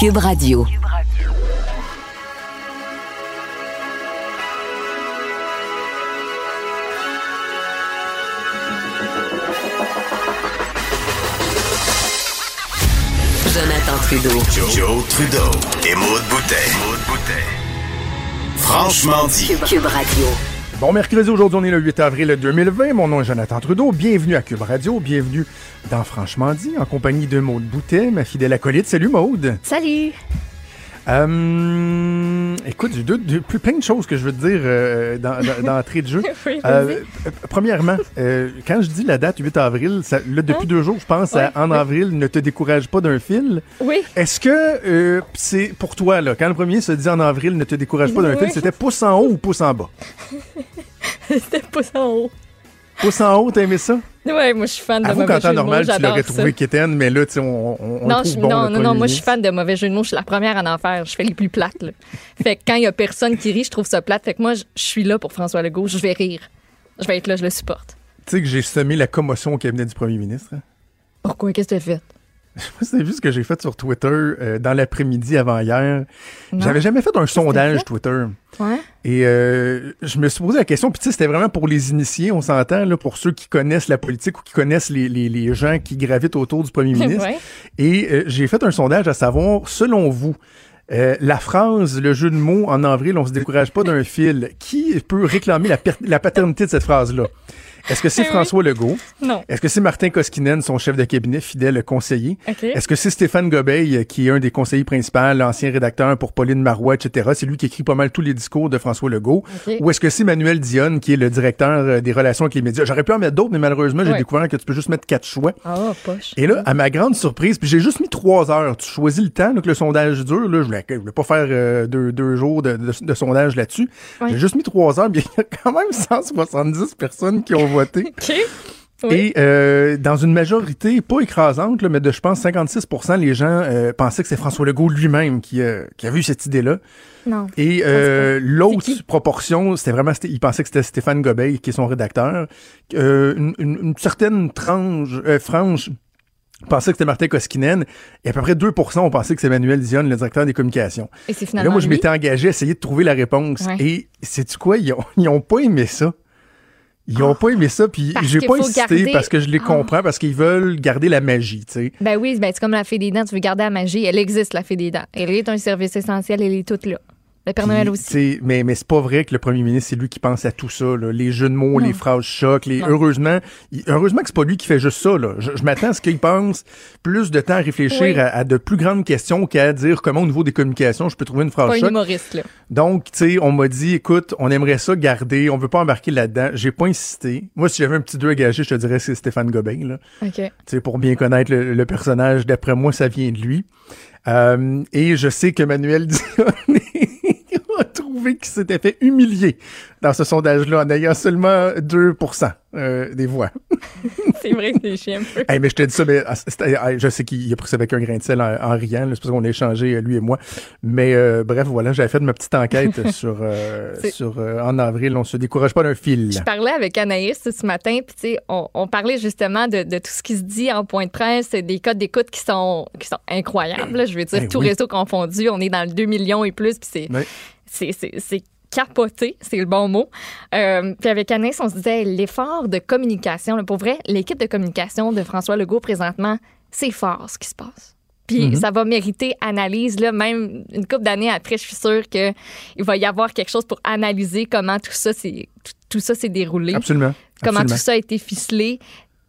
Cube Radio. Jonathan Trudeau. Joe, Trudeau et Maude Boutet. Franchement dit. Cube, Cube Radio. Bon mercredi, aujourd'hui on est le 8 avril 2020. Mon nom est Jonathan Trudeau. Bienvenue à Cube Radio. Bienvenue dans Franchement dit, en compagnie de Maude Boutet, ma fidèle acolyte. Salut Maude. Salut! Euh, écoute, j'ai deux, deux- plein de choses que je veux te dire euh, dans, l'entrée de jeu. Oui, Euh, premièrement, quand je dis la date 8 avril, ça, là, depuis deux jours, je pense à En oui. avril, ne te décourage pas d'un fil. Oui, Est-ce que c'est pour toi, là, quand le premier se dit en avril, ne te décourage pas d'un Oui. fil, c'était pouce en haut ou pouce en bas? c'était ça en haut. Pouce en haut, t'as aimé ça? Ouais, moi je suis fan de Avoue mauvais jeux de mots, normal, tu l'aurais trouvé quétaine, mais là, tu sais, on, on, on Non, trouve je- bon, non, non, non, moi je suis fan de mauvais jeux de mots. Je suis la première à en faire. Je fais les plus plates. là. Fait que quand il y a personne qui rit, je trouve ça plate. Fait que moi, je je suis là pour François Legault. Je vais rire. Je vais être là, je le supporte. Tu sais que j'ai semé la commotion au cabinet du premier ministre. hein? Pourquoi? Qu'est-ce que tu as fait? T'as vu ce que j'ai fait sur Twitter euh, dans l'après-midi avant hier. J'avais jamais fait un sondage fait? Twitter. Ouais? Et euh, je me suis posé la question, puis tu sais, c'était vraiment pour les initiés, on s'entend, là, pour ceux qui connaissent la politique ou qui connaissent les, les, les gens qui gravitent autour du premier ministre. Ouais. Et euh, j'ai fait un sondage à savoir, selon vous, euh, la phrase, le jeu de mots en avril, on se décourage pas d'un fil, qui peut réclamer la, la paternité de cette phrase-là? Est-ce que c'est Eh. François Legault? Non. Est-ce que c'est Martin Koskinen, son chef de cabinet, fidèle conseiller? Est-ce que c'est Stéphane Gobeil, euh, qui est un des conseillers principaux, l'ancien rédacteur pour Pauline Marois, etc.? C'est lui qui écrit pas mal tous les discours de François Legault. Ou est-ce que c'est Manuel Dionne, qui est le directeur euh, des relations avec les médias? J'aurais pu en mettre d'autres, mais malheureusement, j'ai Ouais. découvert que tu peux juste mettre quatre choix. Ah, poche. Et là, à ma grande surprise, puis j'ai juste mis trois heures. Tu choisis le temps que le sondage dure. Là, je voulais, je voulais pas faire euh, deux, deux jours de, de- de sondage là-dessus. Ouais. J'ai juste mis trois heures. Bien, il y a quand même 170 personnes qui ont voté. Oui. Et euh, dans une majorité, pas écrasante, là, mais de, je pense, 56 les gens euh, pensaient que c'est François Legault lui-même qui, euh, qui avait eu cette idée-là. Non. Et euh, l'autre C'est proportion, c'était vraiment, il pensait que c'était Stéphane Gobeil, qui est son rédacteur. Une, une- une certaine tranche, frange pensait que c'était Martin Koskinen. Et à peu près 2 ont pensé que c'est Emmanuel Dionne, le directeur des communications. Et c'est Et finalement. là, moi, je m'étais engagé à essayer de trouver la réponse. Ouais. Et sais-tu quoi? Ils ont, ils ont pas aimé ça. Ils ont pas aimé ça, puis j'ai pas insisté garder- parce que je les Ah. comprends, parce qu'ils veulent garder la magie, tu sais. Ben oui, ben c'est comme la fée des dents. Tu veux garder la magie. Elle existe, la fée des dents. Elle est un service essentiel. Elle est toute là. Le Père Noël Puis, aussi. tu sais, Mais, mais c'est pas vrai que le premier ministre, c'est lui qui pense à tout ça, là. les jeux de mots, Non. les phrases chocs. Les... Non. Heureusement, il- heureusement que c'est pas lui qui fait juste ça. Là. Je, je m'attends à ce qu'il pense plus de temps à réfléchir Oui. à, à de plus grandes questions qu'à dire comment au niveau des communications je peux trouver une phrase Pas un choc. humoriste, là. Donc, tu sais, on m'a dit, écoute, on aimerait ça garder, on veut pas embarquer là-dedans. J'ai pas insisté. Moi, si j'avais un petit 2 à gager, je te dirais que c'est Stéphane Gobin, là. OK. Tu sais, pour bien connaître le, le personnage, d'après moi, ça vient de lui. Euh, et je sais que Manuel Dion a look, trouvé qu'il s'était fait humilier dans ce sondage-là en ayant seulement 2 euh, des voix. C'est vrai que c'est chiant un peu. Hey, mais je te dis ça, mais ah, je sais qu'il a pris ça avec un grain de sel en, en riant. C'est parce qu'on a échangé, euh, lui et moi. Mais euh, bref, voilà, j'avais fait ma petite enquête sur, euh, sur en avril. On se décourage pas d'un fil. Je parlais avec Anaïs ce matin, puis on, on parlait justement de, de tout ce qui se dit en point de presse, des codes d'écoute qui sont, qui sont incroyables. là. Je veux dire, Ben tout oui. réseau confondu, on est dans le 2 millions et plus, puis c'est, c'est, c'est, capoté, c'est le bon mot. Euh, puis avec Anaïs, on se disait, l'effort de communication, là, pour vrai, l'équipe de communication de François Legault présentement, c'est fort ce qui se passe. Puis Mhm. ça va mériter analyse, là, même une couple d'années après, je suis sûre qu'il va y avoir quelque chose pour analyser comment tout ça s'est, tout, tout ça déroulé Absolument. comment Absolument. tout ça a été ficelé,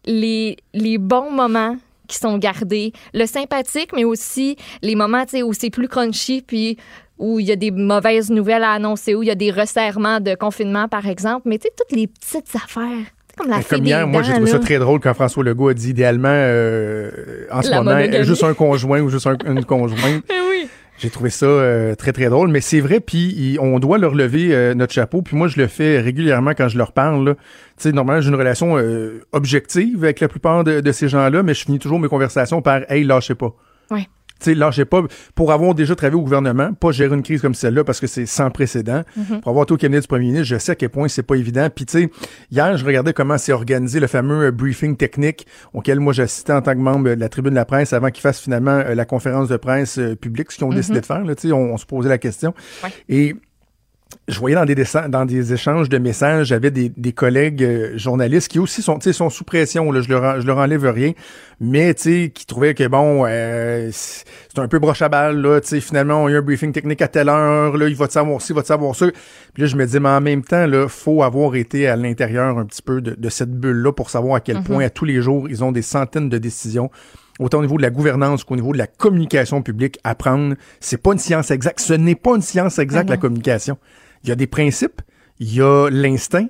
les, les bons moments qui sont gardés, le sympathique, mais aussi les moments où c'est plus crunchy, puis où il y a des mauvaises nouvelles à annoncer, où il y a des resserrements de confinement, par exemple, mais tu sais, toutes les petites affaires. Comme la Comme hier, moi, j'ai trouvé ça très drôle quand François Legault a dit idéalement, euh, en ce La moment, monogamie. juste un conjoint ou juste un- une conjointe. Eh oui. J'ai trouvé ça euh, très, très drôle. Mais c'est vrai, puis on doit leur lever euh, notre chapeau. Puis moi, je le fais régulièrement quand je leur parle. Tu sais, normalement, j'ai une relation euh, objective avec la plupart de, de ces gens-là, mais je finis toujours mes conversations par « Hey, lâchez pas ». Ouais. Sais, là, j'ai pas, pour avoir déjà travaillé au gouvernement, pas gérer une crise comme celle-là parce que c'est sans précédent. Pour avoir été au cabinet du premier ministre, je sais à quel point c'est pas évident. Puis, tu sais, hier, je regardais comment c'est organisé le fameux euh, briefing technique auquel moi j'assistais en tant que membre de la tribune de la presse avant qu'ils fassent finalement euh, la conférence de presse euh, publique, ce qu'ils ont décidé de faire, là, on, on se posait la question. Ouais. Et, je voyais dans des, dessins- dans des échanges de messages, j'avais des, des collègues euh, journalistes qui aussi sont, sont sous pression. Là, je leur, je leur enlève rien, mais qui trouvaient que bon, euh, c'est un peu broche à balle là. Finalement, on a eu un briefing technique à telle heure. Là, il va te savoir ci, il va te savoir ça. Puis là, je me dis, mais en même temps, là, faut avoir été à l'intérieur un petit peu de, de cette bulle là pour savoir à quel point à tous les jours ils ont des centaines de décisions autant au niveau de la gouvernance qu'au niveau de la communication publique, à prendre. C'est pas une science exacte. Ce n'est pas une science exacte, la communication. Il y a des principes, il y a l'instinct,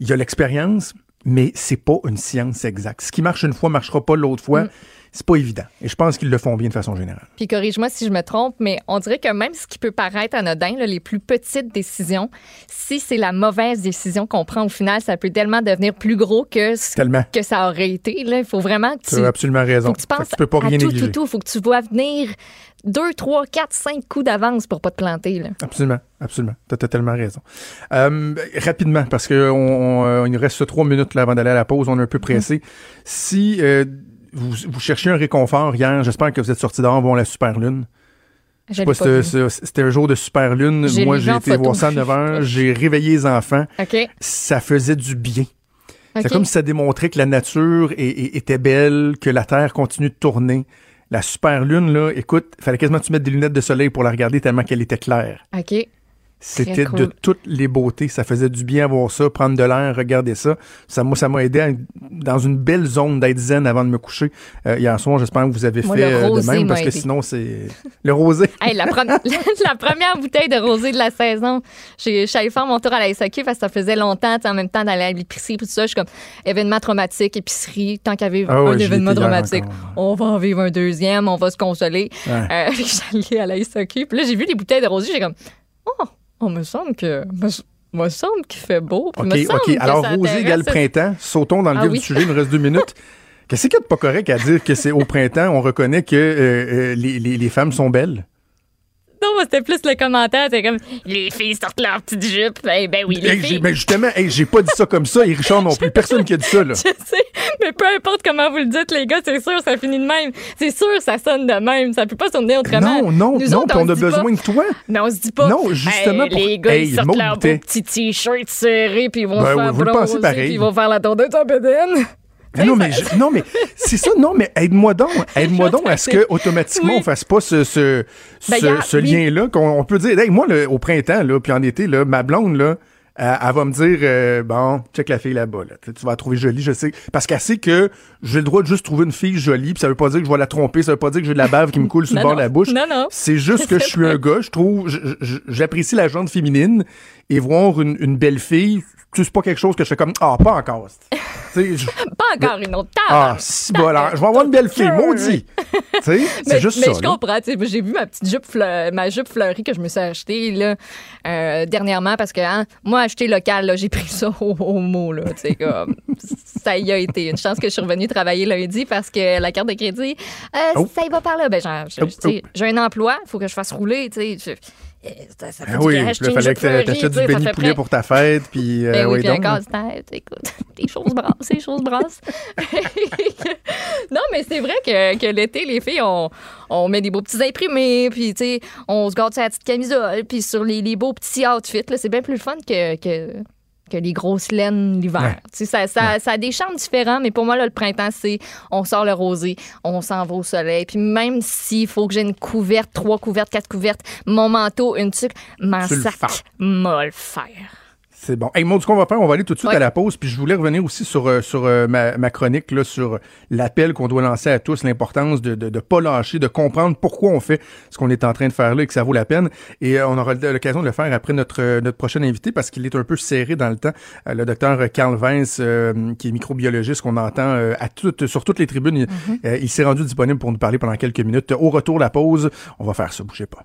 il y a l'expérience, mais c'est pas une science exacte. Ce qui marche une fois marchera pas l'autre fois. C'est pas évident. Et je pense qu'ils le font bien de façon générale. Puis corrige-moi si je me trompe, mais on dirait que même ce qui peut paraître anodin, là, les plus petites décisions, si c'est la mauvaise décision qu'on prend au final, ça peut tellement devenir plus gros que ce Tellement. que ça aurait été. Là. Il faut vraiment que Tu tu, as absolument raison. faut que tu penses tu peux pas à rien tout, négliger. tout, tout. faut que tu vois venir deux, trois, quatre, cinq coups d'avance pour pas te planter. Là. Absolument, absolument. Tu as totalement raison. Euh, rapidement, parce que on, on, euh, il nous reste trois minutes là, avant d'aller à la pause, on est un peu pressé. Si euh, vous, vous cherchiez un réconfort hier, j'espère que vous êtes sortis dehors voir la super lune. C'était un jour de super lune. Moi, j'ai été voir ça à 9 heures. J'ai réveillé les enfants. Ça faisait du bien. C'est comme si ça démontrait que la nature est- est- était belle, que la Terre continue de tourner. La super lune, là, écoute, fallait quasiment que tu mettes des lunettes de soleil pour la regarder tellement qu'elle était claire. OK. C'était cool. de toutes les beautés. Ça faisait du bien à voir ça, prendre de l'air, regarder ça. Ça moi, ça m'a aidé à- dans une belle zone d'être zen avant de me coucher. Euh, hier soir, j'espère que vous avez Moi, fait euh, de même, parce que aidé. sinon, c'est le rosé. Hey, la, pre- la première bouteille de rosé de la saison, allée faire mon tour à la SAQ parce que ça faisait longtemps, en même temps d'aller à l'épicerie, tout ça. Je suis comme événement traumatique, épicerie, tant qu'il y avait Ah un ouais, événement dramatique, on va en vivre un deuxième, on va se consoler. Ouais. Euh, allée à la SAQ, puis là, j'ai vu les bouteilles de rosé, j'ai comme, oh, on me semble que. Me, semble qu'il fait beau. OK, me OK. Alors, intéresse. égale printemps. Sautons dans le Ah vif oui. du sujet. Il nous reste deux minutes. Qu'est-ce qu'il y a de pas correct à dire que c'est au printemps? On reconnaît que euh, euh, les, les- les femmes sont belles? Non, c'était plus le commentaire, c'est comme, les filles sortent leur petite jupe. Ben, ben oui, les Hey, filles. mais justement, hey, j'ai pas dit ça comme ça. Et Richard non plus. Personne qui a dit ça, là. Je sais, mais peu importe comment vous le dites, les gars, c'est sûr, ça finit de même. C'est sûr, ça sonne de même. Ça peut pas sonner autrement. Non, non, Nous non, autres, puis on a besoin pas- de toi. Mais on se dit pas. Non, justement Hey, pour- Les gars, ils sortent leur beau petit t-shirt serré, puis ils vont Ben se oui, faire vous le bronzer, pensez pareil. puis ils vont faire la tour de Ah non, mais, je- non, mais c'est ça, non, mais aide-moi donc, aide-moi donc à ce que automatiquement Oui. on fasse pas ce, ce, Ben, ce, y a- ce oui. lien-là, qu'on on peut dire, hey, moi, le- au printemps, là, puis en été, là, ma blonde, là, elle, elle va me dire, euh, bon, check la fille là-bas, là. Tu vas la trouver jolie, je sais. Parce qu'elle sait que j'ai le droit de juste trouver une fille jolie, puis ça veut pas dire que je vais la tromper, ça veut pas dire que j'ai de la bave qui me coule sur le bord de la bouche. Non, non. C'est juste que je suis un gars, je trouve, j'apprécie la jante féminine, et voir une, une belle fille, c'est pas quelque chose que je fais comme, ah, pas encore. Je- Pas encore une autre ah, table. si bon, alors, je vais avoir une belle fille, maudit. c'est Mais, juste mais ça. je là. comprends. J'ai vu ma petite jupe, fleu- ma jupe fleurie que je me suis achetée là, euh, dernièrement parce que hein, moi, acheter local, là, j'ai pris ça au, au mot. Là, comme, ça y a été. Une chance que je suis revenue travailler lundi parce que la carte de crédit, euh, Oh. ça y va par là. Ben, genre, je- Oh, oh. J'ai un emploi, il faut que je fasse rouler. tu sais, je- euh, Ça, ça fait Ah du oui, une fallait que tu du sais, ça béni fait poulet près- pour ta fête, puis euh, ben oui, oui, puis un donc. casse-tête, écoute, les choses brassent, les choses brassent. non, mais c'est vrai que, que l'été, les filles, on, on met des beaux petits imprimés, puis tu sais, on se garde sur la petite camisole, puis sur les, les beaux petits outfits, là, c'est bien plus fun que, que, que les grosses laines l'hiver. Ouais. Tu sais, Ça, ça, ça a des charmes différents, mais pour moi, là, le printemps, c'est on sort le rosé, on s'en va au soleil, puis même s'il faut que j'ai une couverte, trois couvertes, quatre couvertes, mon manteau, une tuque, m'en sac, fais. m'a le faire. C'est bon. Hey, Maud, ce qu'on va faire, on va aller tout de suite Ouais. à la pause, puis je voulais revenir aussi sur, euh, sur euh, ma, ma chronique, là, sur l'appel qu'on doit lancer à tous, l'importance de ne de, de pas lâcher, de comprendre pourquoi on fait ce qu'on est en train de faire là et que ça vaut la peine. Et euh, on aura l'occasion de le faire après notre, notre prochain invité parce qu'il est un peu serré dans le temps. Euh, le docteur Carl Vince, qui est microbiologiste, qu'on entend à sur toutes les tribunes, il- euh, il s'est rendu disponible pour nous parler pendant quelques minutes. Au retour, la pause, on va faire ça, bougez pas.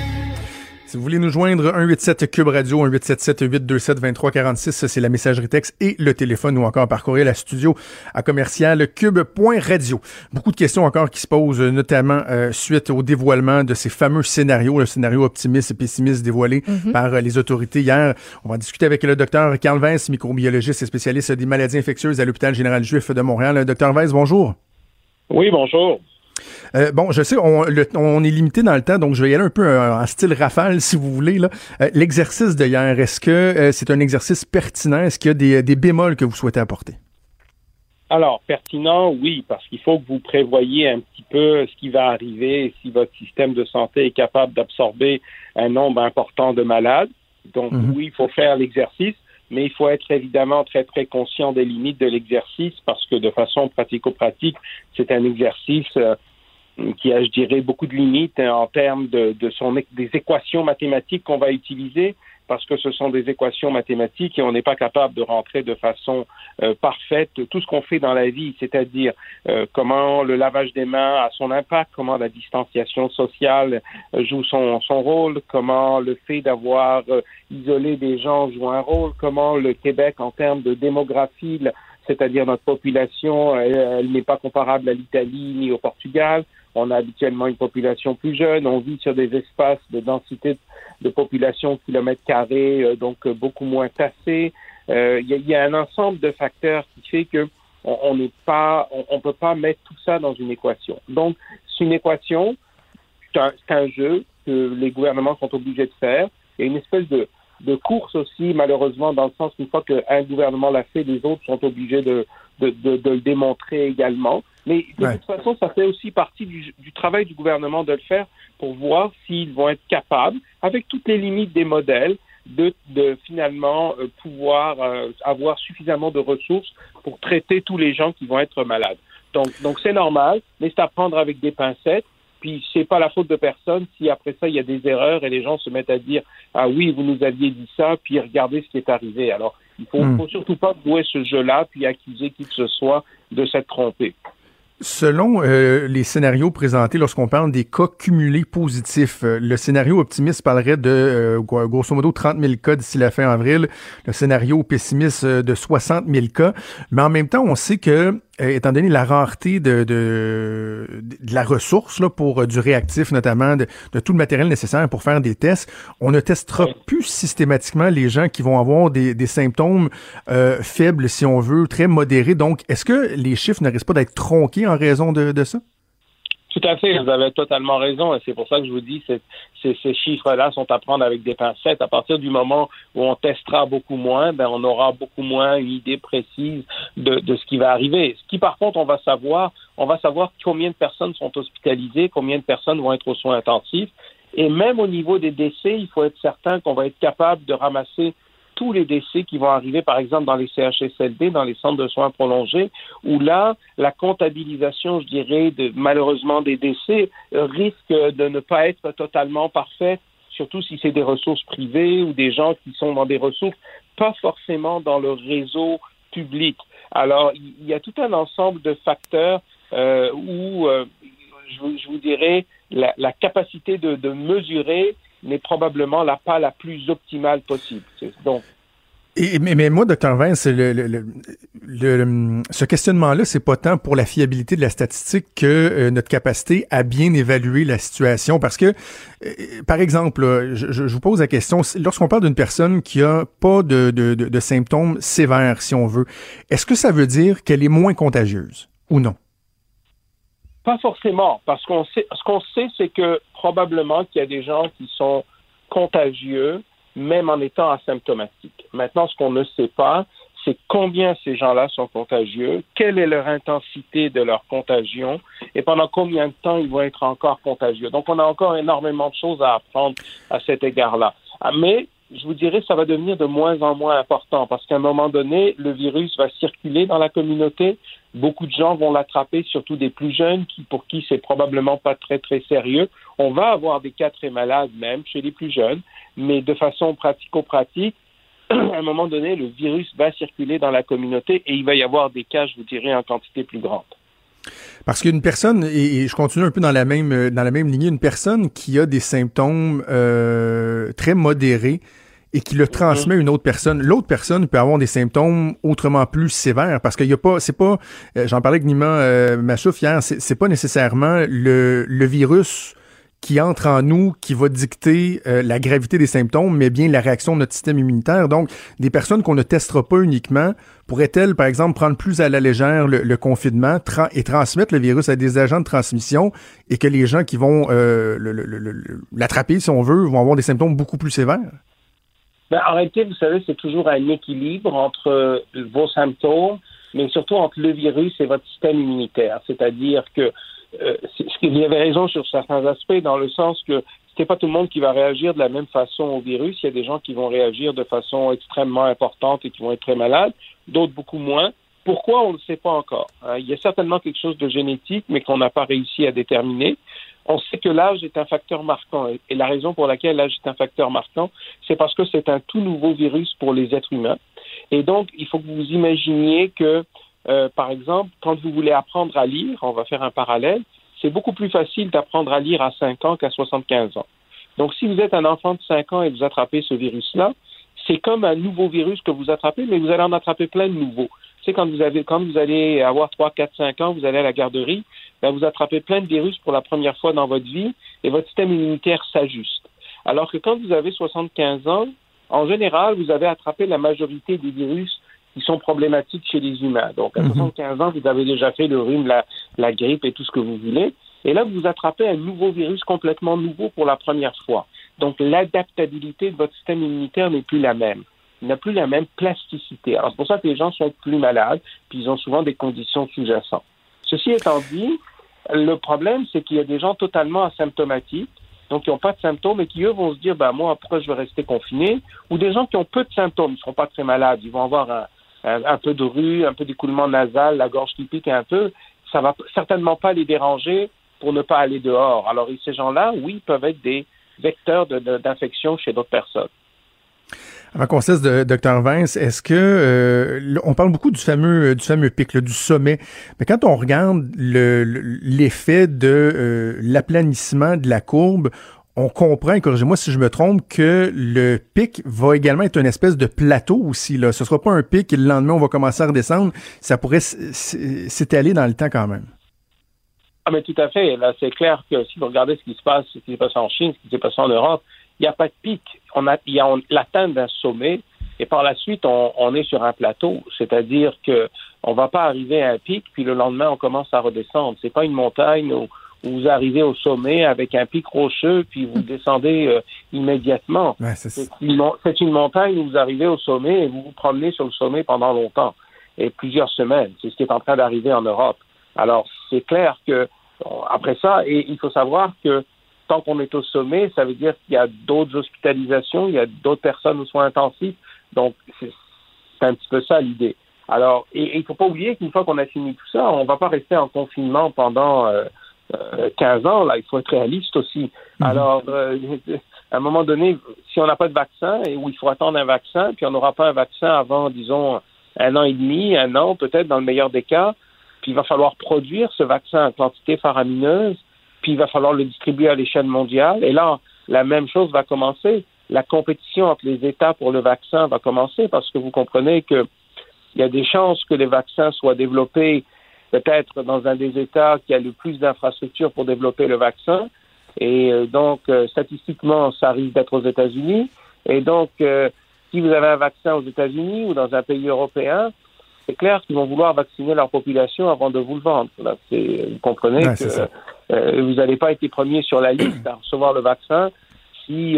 Si vous voulez nous joindre, 187 Cube Radio, 1877 827 2346, c'est la messagerie texte et le téléphone ou encore parcourir la studio à commercial cube.radio. Beaucoup de questions encore qui se posent, notamment euh, suite au dévoilement de ces fameux scénarios, le scénario optimiste et pessimiste dévoilé Mhm. par euh, les autorités hier. On va en discuter avec le docteur Carl Weiss, microbiologiste et spécialiste des maladies infectieuses à l'hôpital général juif de Montréal. Docteur Weiss, bonjour. Oui, bonjour. Euh, bon, je sais, on, le- on est limité dans le temps, donc je vais y aller un peu euh, en style rafale, si vous voulez. Euh, L'exercice de hier, est-ce que euh, c'est un exercice pertinent? Est-ce qu'il y a des, des bémols que vous souhaitez apporter? Alors, pertinent, oui, parce qu'il faut que vous prévoyiez un petit peu ce qui va arriver si votre système de santé est capable d'absorber un nombre important de malades. Donc, Mhm. oui, il faut faire l'exercice, mais il faut être évidemment très, très conscient des limites de l'exercice parce que de façon pratico-pratique, c'est un exercice euh, qui a, je dirais, beaucoup de limites hein, en termes de, de son, des équations mathématiques qu'on va utiliser parce que ce sont des équations mathématiques et on n'est pas capable de rentrer de façon euh, parfaite tout ce qu'on fait dans la vie, c'est-à-dire euh, comment le lavage des mains a son impact, comment la distanciation sociale euh, joue son, son rôle, comment le fait d'avoir euh, isolé des gens joue un rôle, comment le Québec en termes de démographie, c'est-à-dire notre population, elle, elle n'est pas comparable à l'Italie ni au Portugal. On a habituellement une population plus jeune, on vit sur des espaces de densité de population kilomètre carré, euh, donc euh, beaucoup moins tassés. Euh, Il y, a- un ensemble de facteurs qui fait que on on peut pas mettre tout ça dans une équation. Donc, c'est une équation, c'est un, c'est un jeu que les gouvernements sont obligés de faire. Il y a une espèce de, de course aussi, malheureusement, dans le sens qu'une fois qu'un gouvernement l'a fait, les autres sont obligés de, de, de, de le démontrer également. Mais de Ouais. toute façon, ça fait aussi partie du, du travail du gouvernement de le faire pour voir s'ils vont être capables, avec toutes les limites des modèles, de, de finalement euh, pouvoir euh, avoir suffisamment de ressources pour traiter tous les gens qui vont être malades. Donc, donc c'est normal, mais c'est à prendre avec des pincettes. Puis c'est pas la faute de personne si après ça il y a des erreurs et les gens se mettent à dire ah oui vous nous aviez dit ça puis regardez ce qui est arrivé. Alors il faut, Hmm. faut surtout pas jouer ce jeu-là puis accuser qui que ce soit de s'être trompé. Selon euh, les scénarios présentés lorsqu'on parle des cas cumulés positifs, euh, le scénario optimiste parlerait de euh, gro- grosso modo 30 000 cas d'ici la fin avril, le scénario pessimiste de 60 000 cas, mais en même temps, on sait que, étant donné la rareté de, de, de la ressource là, pour euh, du réactif notamment, de, de tout le matériel nécessaire pour faire des tests, on ne testera plus systématiquement les gens qui vont avoir des, des symptômes euh, faibles, si on veut, très modérés. Donc, est-ce que les chiffres ne risquent pas d'être tronqués en raison de, de ça? Tout à fait, vous avez totalement raison, et c'est pour ça que je vous dis que ces, ces chiffres-là sont à prendre avec des pincettes. À partir du moment où on testera beaucoup moins, ben on aura beaucoup moins une idée précise de, de ce qui va arriver. Ce qui, par contre, on va savoir, on va savoir combien de personnes sont hospitalisées, combien de personnes vont être aux soins intensifs, et même au niveau des décès, il faut être certain qu'on va être capable de ramasser tous les décès qui vont arriver, par exemple, dans les CHSLD, dans les centres de soins prolongés, où là, la comptabilisation, je dirais, de, malheureusement des décès risque de ne pas être totalement parfaite, surtout si c'est des ressources privées ou des gens qui sont dans des ressources pas forcément dans le réseau public. Alors, il y a tout un ensemble de facteurs euh, où, euh, je, vous- dirais, la, capacité de mesurer n'est probablement la pas la plus optimale possible. Donc, Et, mais, mais moi, docteur Vince, le, le, le- ce questionnement-là, c'est pas tant pour la fiabilité de la statistique que euh, notre capacité à bien évaluer la situation. Parce que, euh, par exemple, je, je- vous pose la question, lorsqu'on parle d'une personne qui a pas de, de, de symptômes sévères, si on veut, est-ce que ça veut dire qu'elle est moins contagieuse ou non? Pas forcément, parce qu'on sait, ce qu'on sait, c'est que probablement qu'il y a des gens qui sont contagieux, même en étant asymptomatiques. Maintenant, ce qu'on ne sait pas, c'est combien ces gens-là sont contagieux, quelle est leur intensité de leur contagion et pendant combien de temps ils vont être encore contagieux. Donc, on a encore énormément de choses à apprendre à cet égard-là. Ah, Mais je vous dirais, ça va devenir de moins en moins important parce qu'à un moment donné, le virus va circuler dans la communauté. Beaucoup de gens vont l'attraper, surtout des plus jeunes, pour qui c'est probablement pas très très sérieux. On va avoir des cas très malades même chez les plus jeunes, mais de façon pratico-pratique, à un moment donné, le virus va circuler dans la communauté et il va y avoir des cas, je vous dirais, en quantité plus grande. Parce qu'une personne, et, je continue un peu dans la même dans la même lignée, une personne qui a des symptômes euh, très modérés et qui le transmet à une autre personne, l'autre personne peut avoir des symptômes autrement plus sévères parce qu'il y a pas, c'est pas, euh, j'en parlais avec Nima euh, Machouf hier, c'est pas nécessairement le, le virus qui entre en nous, qui va dicter euh, la gravité des symptômes, mais bien la réaction de notre système immunitaire. Donc, des personnes qu'on ne testera pas uniquement pourraient-elles, par exemple, prendre plus à la légère le, confinement et transmettre le virus à des agents de transmission et que les gens qui vont euh, l'attraper, si on veut, vont avoir des symptômes beaucoup plus sévères? Ben, en réalité, vous savez, c'est toujours un équilibre entre euh, vos symptômes, mais surtout entre le virus et votre système immunitaire. C'est-à-dire que euh, y avait raison sur certains aspects, dans le sens que n'est pas tout le monde qui va réagir de la même façon au virus. Il y a des gens qui vont réagir de façon extrêmement importante et qui vont être très malades, d'autres beaucoup moins. Pourquoi on ne sait pas encore. Hein. Il y a certainement quelque chose de génétique, mais qu'on n'a pas réussi à déterminer. On sait que l'âge est un facteur marquant. Et la raison pour laquelle l'âge est un facteur marquant, c'est parce que c'est un tout nouveau virus pour les êtres humains. Et donc, il faut que vous imaginiez que euh, par exemple, quand vous voulez apprendre à lire, on va faire un parallèle, c'est beaucoup plus facile d'apprendre à lire à 5 ans qu'à 75 ans. Donc, si vous êtes un enfant de 5 ans et vous attrapez ce virus-là, c'est comme un nouveau virus que vous attrapez, mais vous allez en attraper plein de nouveaux. C'est quand vous avez, quand vous allez avoir 3, 4, 5 ans, vous allez à la garderie, ben vous attrapez plein de virus pour la première fois dans votre vie et votre système immunitaire s'ajuste. Alors que quand vous avez 75 ans, en général, vous avez attrapé la majorité des virus qui sont problématiques chez les humains. Donc, à 75 mhm. ans, vous avez déjà fait le rhume, la, la grippe et tout ce que vous voulez. Et là, vous attrapez un nouveau virus complètement nouveau pour la première fois. Donc, l'adaptabilité de votre système immunitaire n'est plus la même. Il n'a plus la même plasticité. Alors, c'est pour ça que les gens sont plus malades, puis ils ont souvent des conditions sous-jacentes. Ceci étant dit, le problème, c'est qu'il y a des gens totalement asymptomatiques, donc qui n'ont pas de symptômes et qui, eux, vont se dire, ben, moi, pourquoi je vais rester confiné? Ou des gens qui ont peu de symptômes, ils ne seront pas très malades, ils vont avoir un, peu de rue, un peu d'écoulement nasal, la gorge qui pique un peu, ça va certainement pas les déranger pour ne pas aller dehors. Alors, ces gens-là, oui, peuvent être des vecteurs d'infection chez d'autres personnes. Avant qu'on cesse, de, Dr Vince, est-ce que euh, on parle beaucoup du fameux du fameux pic, du sommet, mais quand on regarde l'effet de euh, l'aplanissement de la courbe, on comprend, corrigez-moi si je me trompe, que le pic va également être une espèce de plateau aussi. Là. Ce ne sera pas un pic et le lendemain, on va commencer à redescendre. Ça pourrait s'étaler dans le temps quand même. Ah, mais tout à fait. Là, c'est clair que si vous regardez ce qui se passe, ce qui s'est passé en Chine, ce qui s'est passé en Europe, il n'y a pas de pic. On a, il y a l'atteinte d'un sommet et par la suite, on, est sur un plateau. C'est-à-dire que on va pas arriver à un pic, puis le lendemain, on commence à redescendre. C'est pas une montagne où vous arrivez au sommet avec un pic rocheux, puis vous descendez euh, immédiatement. c'est une, montagne où vous arrivez au sommet et vous vous promenez sur le sommet pendant longtemps, et plusieurs semaines. C'est ce qui est en train d'arriver en Europe. Alors, c'est clair que après ça, et il faut savoir que tant qu'on est au sommet, ça veut dire qu'il y a d'autres hospitalisations, il y a d'autres personnes aux soins intensifs. Donc, c'est un petit peu ça l'idée. Alors, et il ne faut pas oublier qu'une fois qu'on a fini tout ça, on ne va pas rester en confinement pendant euh, 15 euh, ans, là, il faut être réaliste aussi. Mhm. Alors, euh, à un moment donné, si on n'a pas de vaccin et où il faut attendre un vaccin, puis on n'aura pas un vaccin avant, disons, un an et demi, un an, peut-être dans le meilleur des cas, puis il va falloir produire ce vaccin en quantité faramineuse, puis il va falloir le distribuer à l'échelle mondiale. Et là, la même chose va commencer. La compétition entre les États pour le vaccin va commencer parce que vous comprenez qu'il y a des chances que les vaccins soient développés peut-être dans un des États qui a le plus d'infrastructures pour développer le vaccin. Et euh, donc, euh, statistiquement, ça risque d'être aux États-Unis. Et donc, euh, si vous avez un vaccin aux États-Unis ou dans un pays européen, c'est clair qu'ils vont vouloir vacciner leur population avant de vous le vendre. Là, vous comprenez que vous n'allez pas être les premiers sur la liste à recevoir le vaccin si,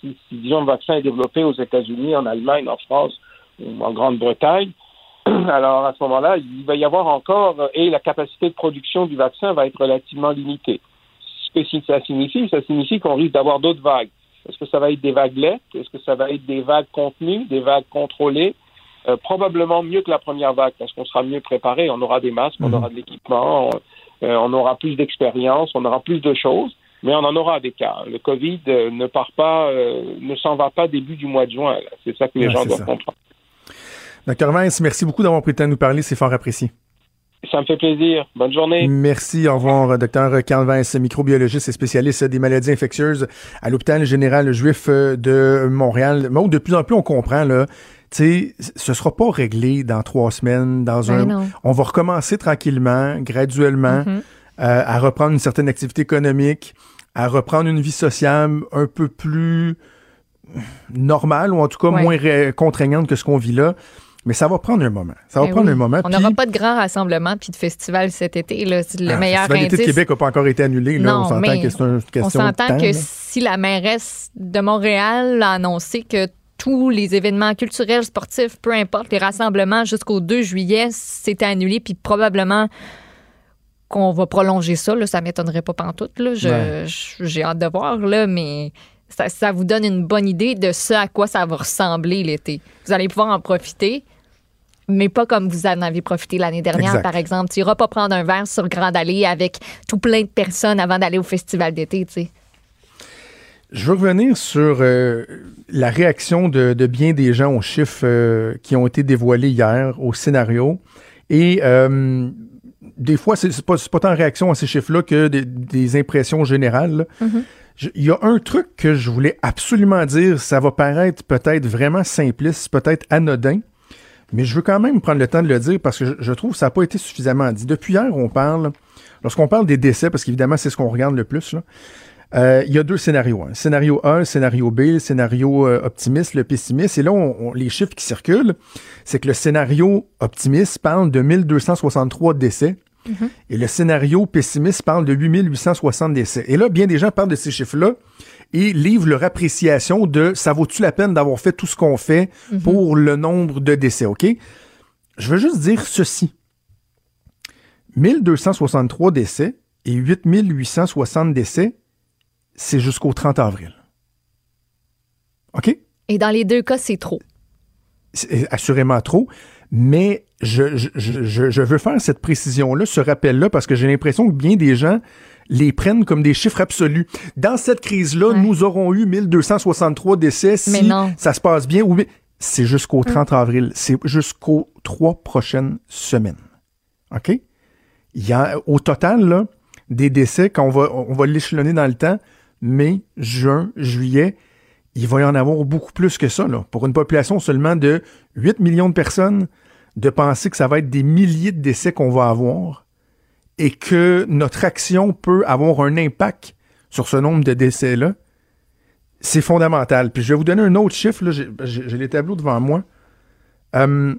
si, si, disons, le vaccin est développé aux États-Unis, en Allemagne, en France ou en Grande-Bretagne. Alors, à ce moment-là, il va y avoir encore, et la capacité de production du vaccin va être relativement limitée. Ce que ça signifie, ça signifie qu'on risque d'avoir d'autres vagues. Est-ce que ça va être des vaguelettes? Est-ce que ça va être des vagues contenues, des vagues contrôlées? Euh, probablement mieux que la première vague, parce qu'on sera mieux préparé. On aura des masques, on mhm. aura de l'équipement, euh, on, aura plus d'expérience, on aura plus de choses, mais on en aura des cas. Le Covid euh, ne part pas, ne s'en va pas début du mois de juin. C'est ça que les gens doivent comprendre. Docteur Vince, merci beaucoup d'avoir pris le temps de nous parler. C'est fort apprécié. Ça me fait plaisir. Bonne journée. Merci. Au revoir, docteur Calvin, microbiologiste et spécialiste des maladies infectieuses à l'hôpital général juif de Montréal. Bon, de plus en plus, on comprend, là, tu sais, ce sera pas réglé dans trois semaines, dans Ben un... non. On va recommencer tranquillement, graduellement, Mhm. euh, à reprendre une certaine activité économique, à reprendre une vie sociale un peu plus normale, ou en tout cas Ouais. moins contraignante que ce qu'on vit là. Mais ça va prendre un moment. Ça va Ben prendre oui. un moment. On n'aura pas de grand rassemblement puis de festival cet été. là. C'est le Ah, meilleur Le Festival indice. de Québec n'a pas encore été annulé. Là. Non, on s'entend que c'est une question On s'entend que là. si la mairesse de Montréal a annoncé que tous les événements culturels, sportifs, peu importe, les rassemblements jusqu'au 2 juillet, c'était annulé, puis probablement qu'on va prolonger ça. Là, ça m'étonnerait pas pantoute. Là. Je- Ouais. je- J'ai hâte de voir, là, mais ça, ça vous donne une bonne idée de ce à quoi ça va ressembler l'été. Vous allez pouvoir en profiter, mais pas comme vous en avez profité l'année dernière, Exact. par exemple. Tu iras pas prendre un verre sur Grande Allée avec tout plein de personnes avant d'aller au festival d'été, tu sais. Je veux revenir sur euh, la réaction de, de bien des gens aux chiffres euh, qui ont été dévoilés hier, au scénario. Et euh, des fois, c'est pas, pas tant en réaction à ces chiffres-là que des, des impressions générales. Je- Il y a un truc que je voulais absolument dire, ça va paraître peut-être vraiment simpliste, peut-être anodin, mais je veux quand même prendre le temps de le dire parce que je, je trouve que ça n'a pas été suffisamment dit. Depuis hier, on parle, lorsqu'on parle des décès, parce qu'évidemment, c'est ce qu'on regarde le plus, là, euh, il y a deux scénarios. hein. Scénario A, le scénario B, le scénario euh, optimiste, le pessimiste. Et là, on- on- les chiffres qui circulent, c'est que le scénario optimiste parle de 1263 décès. Et le scénario pessimiste parle de 8860 décès. Et là, bien des gens parlent de ces chiffres-là et livrent leur appréciation de ça vaut-tu la peine d'avoir fait tout ce qu'on fait pour le nombre de décès, OK? Je veux juste dire ceci. 1263 décès et 8860 décès, c'est jusqu'au 30 avril. OK? Et dans les deux cas, c'est trop. C'est assurément trop, mais je, je, je, je veux faire cette précision-là, ce rappel-là, parce que j'ai l'impression que bien des gens les prennent comme des chiffres absolus. Dans cette crise-là, Ouais. nous aurons eu 1263 décès si Mais non. ça se passe bien. ou C'est jusqu'au 30 avril. C'est jusqu'aux trois prochaines semaines. OK? Il y a, au total, là, des décès, quand on va, on va l'échelonner dans le temps, mai, juin, juillet, il va y en avoir beaucoup plus que ça. Pour une population seulement de 8 millions de personnes, de penser que ça va être des milliers de décès qu'on va avoir et que notre action peut avoir un impact sur ce nombre de décès-là, c'est fondamental. Puis je vais vous donner un autre chiffre. J'ai les tableaux devant moi. Hum,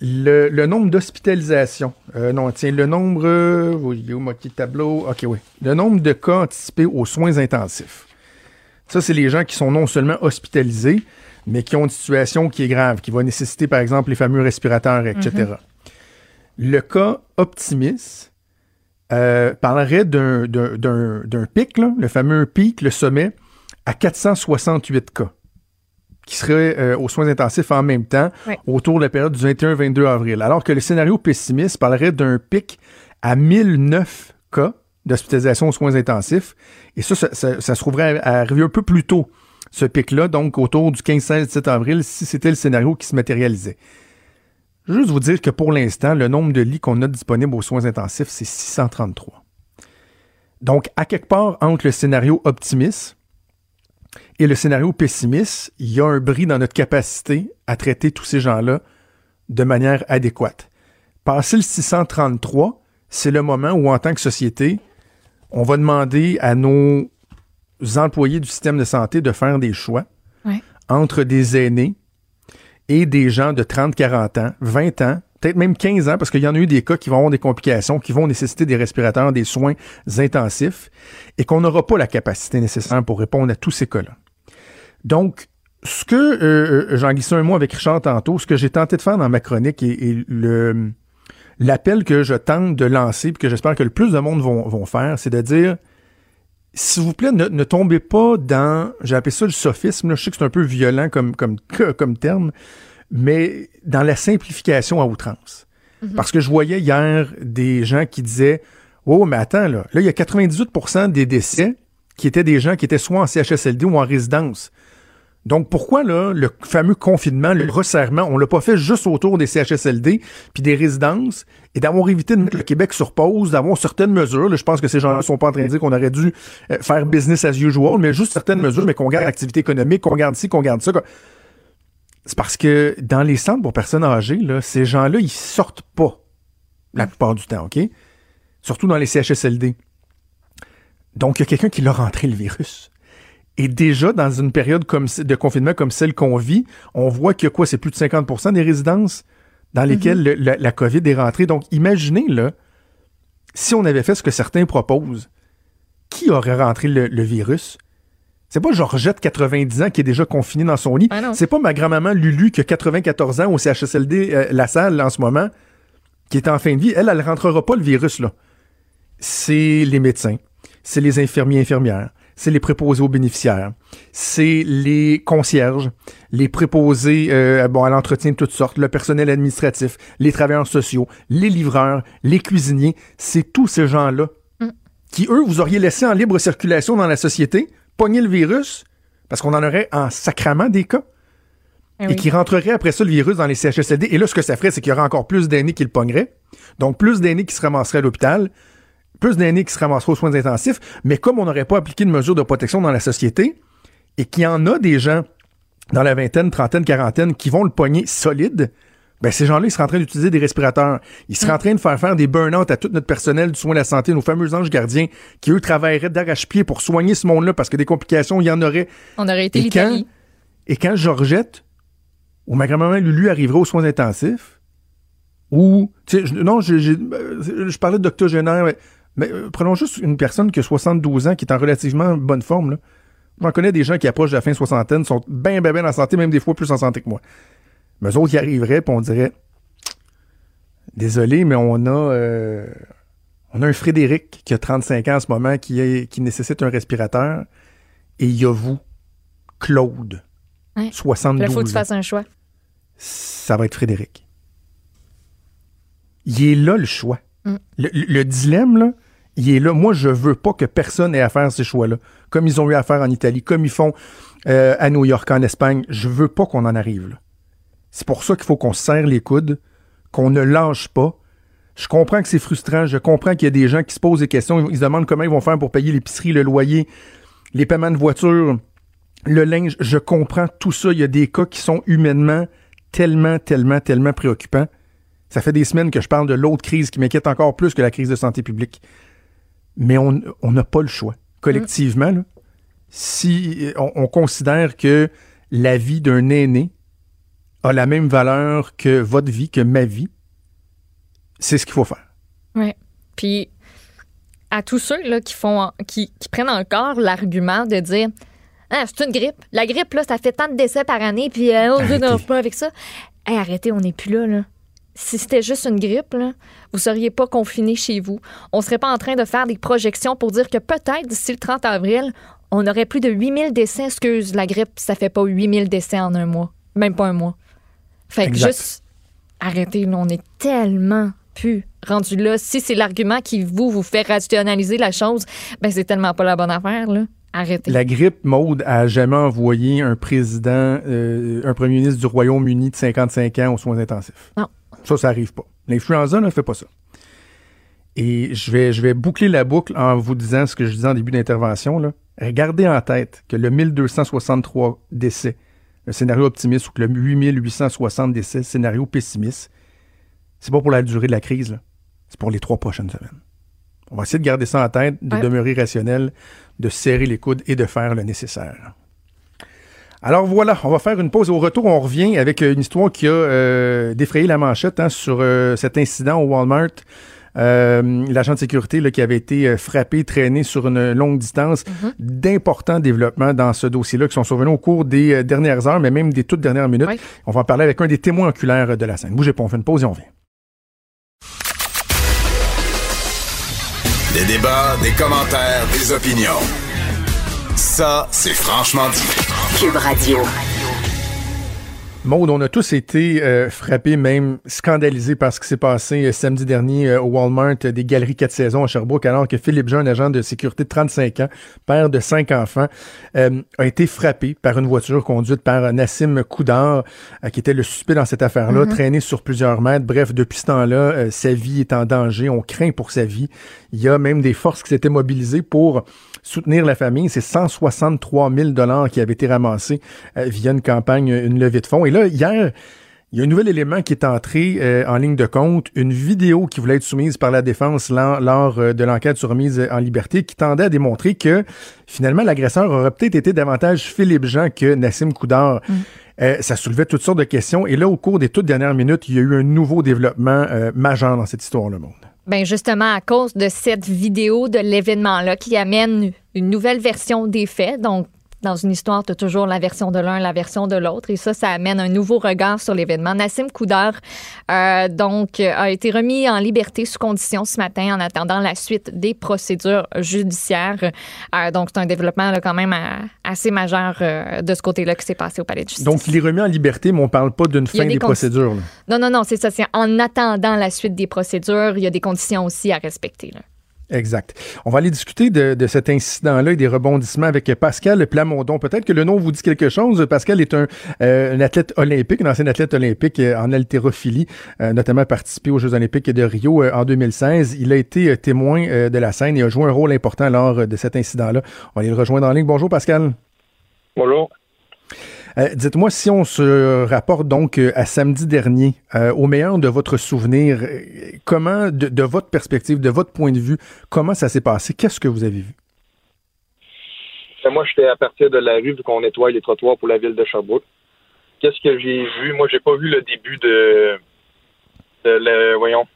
le, le nombre d'hospitalisations. Euh, non, tiens, le nombre. Euh, il est où mon petit tableau? OK, oui. Le nombre de cas anticipés aux soins intensifs. Ça, c'est les gens qui sont non seulement hospitalisés, mais qui ont une situation qui est grave, qui va nécessiter, par exemple, les fameux respirateurs, etc. Le cas optimiste euh, parlerait d'un- pic, là, le fameux pic, le sommet, à 468 cas, qui seraient euh, aux soins intensifs en même temps, autour de la période du 21-22 avril. Alors que le scénario pessimiste parlerait d'un pic à 1009 cas d'hospitalisation aux soins intensifs. Et ça, ça, ça- ça se trouverait à, à arriver un peu plus tôt, ce pic-là, donc autour du 15-16-17 avril, si c'était le scénario qui se matérialisait. Juste vous dire que pour l'instant, le nombre de lits qu'on a disponibles aux soins intensifs, c'est 633. Donc, à quelque part entre le scénario optimiste et le scénario pessimiste, il y a un bris dans notre capacité à traiter tous ces gens-là de manière adéquate. Passer le 633, c'est le moment où, en tant que société, on va demander à nos employés du système de santé de faire des choix Ouais. entre des aînés et des gens de 30, 40 ans, 20 ans, peut-être même 15 ans, parce qu'il y en a eu des cas qui vont avoir des complications, qui vont nécessiter des respirateurs, des soins intensifs, et qu'on n'aura pas la capacité nécessaire pour répondre à tous ces cas-là. Donc, ce que, euh, euh, j'en glissais un mot avec Richard tantôt, ce que j'ai tenté de faire dans ma chronique et, l'appel que je tente de lancer, puis que j'espère que le plus de monde vont, faire, c'est de dire, s'il vous plaît, ne, tombez pas dans, j'ai appelé ça le sophisme, je sais que c'est un peu violent comme, comme, comme terme, mais dans la simplification à outrance. Parce que je voyais hier des gens qui disaient, oh, mais attends, là, là, il y a 98% des décès qui étaient des gens qui étaient soit en CHSLD ou en résidence. Donc pourquoi là le fameux confinement, le resserrement, on l'a pas fait juste autour des CHSLD puis des résidences et d'avoir évité de mettre le Québec sur pause, d'avoir certaines mesures. Là, je pense que ces gens-là sont pas en train de dire qu'on aurait dû euh, faire business as usual, mais juste certaines mesures, mais qu'on garde l'activité économique, qu'on garde ci, qu'on garde ça. C'est parce que dans les centres pour personnes âgées, là, ces gens-là, ils sortent pas la plupart du temps, OK? Surtout dans les CHSLD. Donc, il y a quelqu'un qui leur rentré le virus. Et déjà, dans une période comme, de confinement comme celle qu'on vit, on voit que quoi, c'est plus de 50% des résidences dans lesquelles Mhm. le- la, la COVID est rentrée. Donc, imaginez, là, si on avait fait ce que certains proposent, qui aurait rentré le, le virus? C'est pas Georgette, 90 ans, qui est déjà confinée dans son lit. Ah c'est pas ma grand-maman Lulu, qui a 94 ans au CHSLD euh, La Salle en ce moment, qui est en fin de vie. Elle, elle rentrera pas le virus, là. C'est les médecins, c'est les infirmiers infirmières, c'est les préposés aux bénéficiaires, c'est les concierges, les préposés euh, bon, à l'entretien de toutes sortes, le personnel administratif, les travailleurs sociaux, les livreurs, les cuisiniers. C'est tous ces gens-là qui, eux, vous auriez laissé en libre circulation dans la société, pogner le virus, parce qu'on en aurait en sacrament des cas, Ah et oui. qui rentrerait après ça le virus dans les CHSLD. Et là, ce que ça ferait, c'est qu'il y aurait encore plus d'aînés qui le pogneraient. Donc, plus d'aînés qui se ramasseraient à l'hôpital, plus d'aînés qui se ramasseraient aux soins intensifs. Mais comme on n'aurait pas appliqué de mesures de protection dans la société, et qu'il y en a des gens dans la vingtaine, trentaine, quarantaine qui vont le pogner solide, ben ces gens-là, ils seraient en train d'utiliser des respirateurs. Ils seraient en train de faire faire des burn-out à tout notre personnel du soin de la santé, nos fameux anges gardiens, qui eux travailleraient d'arrache-pied pour soigner ce monde-là parce que des complications, il y en aurait. On aurait été Et quand, et quand Georgette ou ma grand-maman Lulu arriverait aux soins intensifs, ou, tu sais, je- non, euh, je parlais de doctogénaire, mais, mais, euh, prenons juste une personne qui a 72 ans, qui est en relativement bonne forme, là. J'en connais des gens qui approchent de la fin soixantaine, sont bien, bien, bien en santé, même des fois plus en santé que moi. Mais eux autres, qui arriveraient, puis on dirait, désolé, mais on a, euh, on a un Frédéric qui a 35 ans en ce moment, qui, est, qui nécessite un respirateur, et il y a vous, Claude, Ouais. 72 Là, faut que tu fasses un choix. ça va être Frédéric. Il est là le choix. Mm. Le dilemme, là, il est là. Moi, je veux pas que personne ait à faire ces choix-là. Comme ils ont eu à faire en Italie, comme ils font euh, à New York, en Espagne. Je veux pas qu'on en arrive là. C'est pour ça qu'il faut qu'on se serre les coudes, qu'on ne lâche pas. Je comprends que c'est frustrant. Je comprends qu'il y a des gens qui se posent des questions. Ils se demandent comment ils vont faire pour payer l'épicerie, le loyer, les paiements de voiture, le linge. Je comprends tout ça. Il y a des cas qui sont humainement tellement, tellement, tellement préoccupants. Ça fait des semaines que je parle de l'autre crise qui m'inquiète encore plus que la crise de santé publique. Mais on n'a pas le choix. Collectivement, là, si on considère que la vie d'un aîné a la même valeur que votre vie, que ma vie, c'est ce qu'il faut faire. Ouais. Puis à tous ceux là, qui font qui, qui prennent encore l'argument de dire ah, c'est une grippe. La grippe, là, ça fait tant de décès par année, puis euh, on ne pas avec ça. Hey, arrêtez, on n'est plus là, là. Si c'était juste une grippe, là, vous seriez pas confiné chez vous. On serait pas en train de faire des projections pour dire que peut-être d'ici le 30 avril, on aurait plus de 8000 décès. Excuse, la grippe, ça fait pas 8000 décès en un mois. Même pas un mois. Fait que juste arrêtez, là, on est tellement plus rendu là. Si c'est l'argument qui vous vous fait rationaliser la chose, ben c'est tellement pas la bonne affaire, là. Arrêtez. La grippe, Maude, a jamais envoyé un président, euh, un premier ministre du Royaume-Uni de 55 ans aux soins intensifs. Non. Ça, ça arrive pas. L'influenza ne fait pas ça. Et je vais, je vais boucler la boucle en vous disant ce que je disais en début d'intervention. là. Regardez en tête que le 1263 décès, le scénario optimiste, ou que le 8860 décès, scénario pessimiste, c'est pas pour la durée de la crise, c'est pour les trois prochaines semaines. On va essayer de garder ça en tête, de Ouais. demeurer rationnel, de serrer les coudes et de faire le nécessaire. Alors voilà, on va faire une pause. Au retour, on revient avec une histoire qui a euh, défrayé la manchette hein, sur euh, cet incident au Walmart. Euh, L'agent de sécurité là, qui avait été euh, frappé, traîné sur une longue distance. D'importants développements dans ce dossier-là qui sont survenus au cours des euh, dernières heures, mais même des toutes dernières minutes. On va en parler avec un des témoins oculaires de la scène. Bougez pas, on fait une pause et on revient. Des débats, des commentaires, des opinions. Ça, c'est franchement dit. Cube Radio. Maud, on a tous été euh, frappés, même scandalisés par ce qui s'est passé euh, samedi dernier euh, au Walmart des Galeries 4 saisons à Sherbrooke, alors que Philippe Jean, un agent de sécurité de 35 ans, père de cinq enfants, a été frappé par une voiture conduite par Nassim Koudar, qui était le suspect dans cette affaire-là, mm-hmm. traîné sur plusieurs mètres. Bref, depuis ce temps-là, sa vie est en danger. On craint pour sa vie. Il y a même des forces qui s'étaient mobilisées pour soutenir la famille. C'est 163 000 dollars qui avaient été ramassés via une campagne, une levée de fonds. Et là, hier, il y a un nouvel élément qui est entré euh, en ligne de compte, une vidéo qui voulait être soumise par la défense lors, euh, de l'enquête sur remise en liberté qui tendait à démontrer que finalement l'agresseur aurait peut-être été davantage Philippe Jean que Nassim Koudar. Mm. Euh, ça soulevait toutes sortes de questions et là au cours des toutes dernières minutes, il y a eu un nouveau développement majeur dans cette histoire le monde. Ben justement à cause de cette vidéo de l'événement là qui amène une nouvelle version des faits. Donc dans une histoire, tu as toujours la version de l'un, la version de l'autre. Et ça, ça amène un nouveau regard sur l'événement. Nassim Koudar, euh, donc, a été remis en liberté sous condition ce matin en attendant la suite des procédures judiciaires. Euh, donc, c'est un développement là, quand même euh, assez majeur de ce côté-là qui s'est passé au Palais de justice. Donc, il est remis en liberté, mais on ne parle pas d'une fin des, procédures. Non, non, non, c'est ça. C'est en attendant la suite des procédures, il y a des conditions aussi à respecter. Là. Exact. On va aller discuter de, cet incident-là et des rebondissements avec Pascal Plamondon. Peut-être que le nom vous dit quelque chose. Pascal est un, euh, athlète olympique, un ancien athlète olympique euh, en haltérophilie, euh, notamment participé aux Jeux olympiques de Rio en 2016. Il a été témoin de la scène et a joué un rôle important lors de cet incident-là. On va aller le rejoindre en ligne. Bonjour Pascal. Bonjour. Euh, dites-moi si on se rapporte donc euh, à samedi dernier, euh, au meilleur de votre souvenir, comment, de, votre perspective, de votre point de vue, comment ça s'est passé? Qu'est-ce que vous avez vu? Ben, moi, j'étais à partir de la rue vu qu'on nettoie les trottoirs pour la ville de Sherbrooke. Qu'est-ce que j'ai vu? Moi, j'ai pas vu le début de, le, voyons,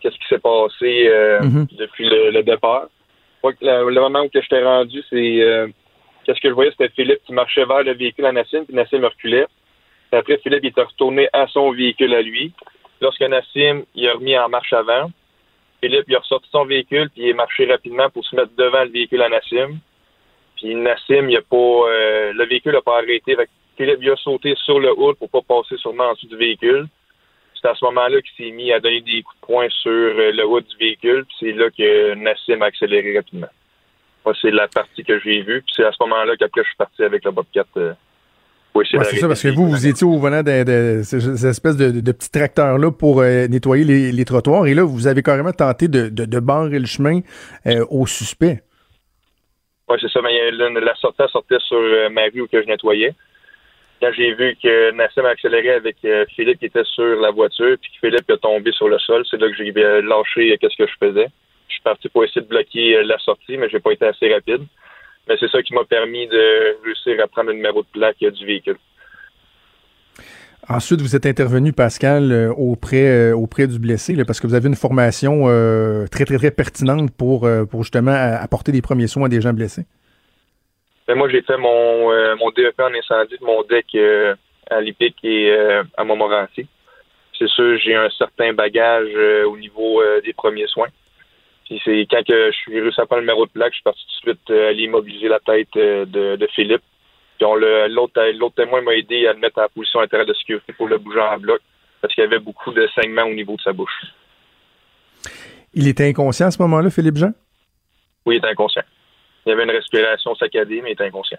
qu'est-ce qui s'est passé mm-hmm. depuis le, départ. Le, moment où j'étais rendu, c'est Qu'est-ce que je voyais, c'était Philippe qui marchait vers le véhicule à Nassim, puis Nassim reculait. après, Philippe il était retourné à son véhicule à lui. Lorsque Nassim il a remis en marche avant, Philippe il a ressorti son véhicule, puis il est marché rapidement pour se mettre devant le véhicule à Nassim. Puis Nassim, il a pas, euh, le véhicule n'a pas arrêté. Philippe il a sauté sur le haut pour pas passer sûrement en dessous du véhicule. C'est à ce moment-là qu'il s'est mis à donner des coups de poing sur euh, le haut du véhicule. Puis c'est là que Nassim a accéléré rapidement c'est la partie que j'ai vue. Puis c'est à ce moment-là qu'après, je suis parti avec le Bobcat. Euh, c'est ça, parce que vous, vous étiez au volant de, ces espèces de, petits tracteurs-là pour euh, nettoyer les, trottoirs. Et là, vous avez carrément tenté de, de, barrer le chemin euh, au suspect. Oui, c'est ça. Mais la sortie sortait sur ma rue où que je nettoyais. Quand j'ai vu que Nassim a accéléré avec Philippe qui était sur la voiture, puis que Philippe est tombé sur le sol, c'est là que j'ai lâché qu'est-ce que je faisais. Je suis parti pour essayer de bloquer euh, la sortie, mais j'ai pas été assez rapide. Mais c'est ça qui m'a permis de réussir à prendre le numéro de plaque euh, du véhicule. Ensuite, vous êtes intervenu, Pascal, euh, auprès, auprès du blessé, parce que vous avez une formation très, très, très pertinente pour, pour justement apporter des premiers soins à des gens blessés. Ben, moi, j'ai fait mon, mon DEP en incendie de mon deck à l'IPIC et à Montmorency. C'est sûr, j'ai un certain bagage au niveau des premiers soins. Puis c'est quand que je suis réussi à prendre le numéro de plaque, je suis parti tout de suite euh, aller immobiliser la tête euh, de, Philippe. Puis l'autre, l'autre témoin m'a aidé à le mettre en position intérieure de sécurité pour le bouger en bloc parce qu'il y avait beaucoup de saignements au niveau de sa bouche. Il était inconscient à ce moment-là, Philippe Jean? Oui, il était inconscient. Il avait une respiration saccadée, mais il était inconscient.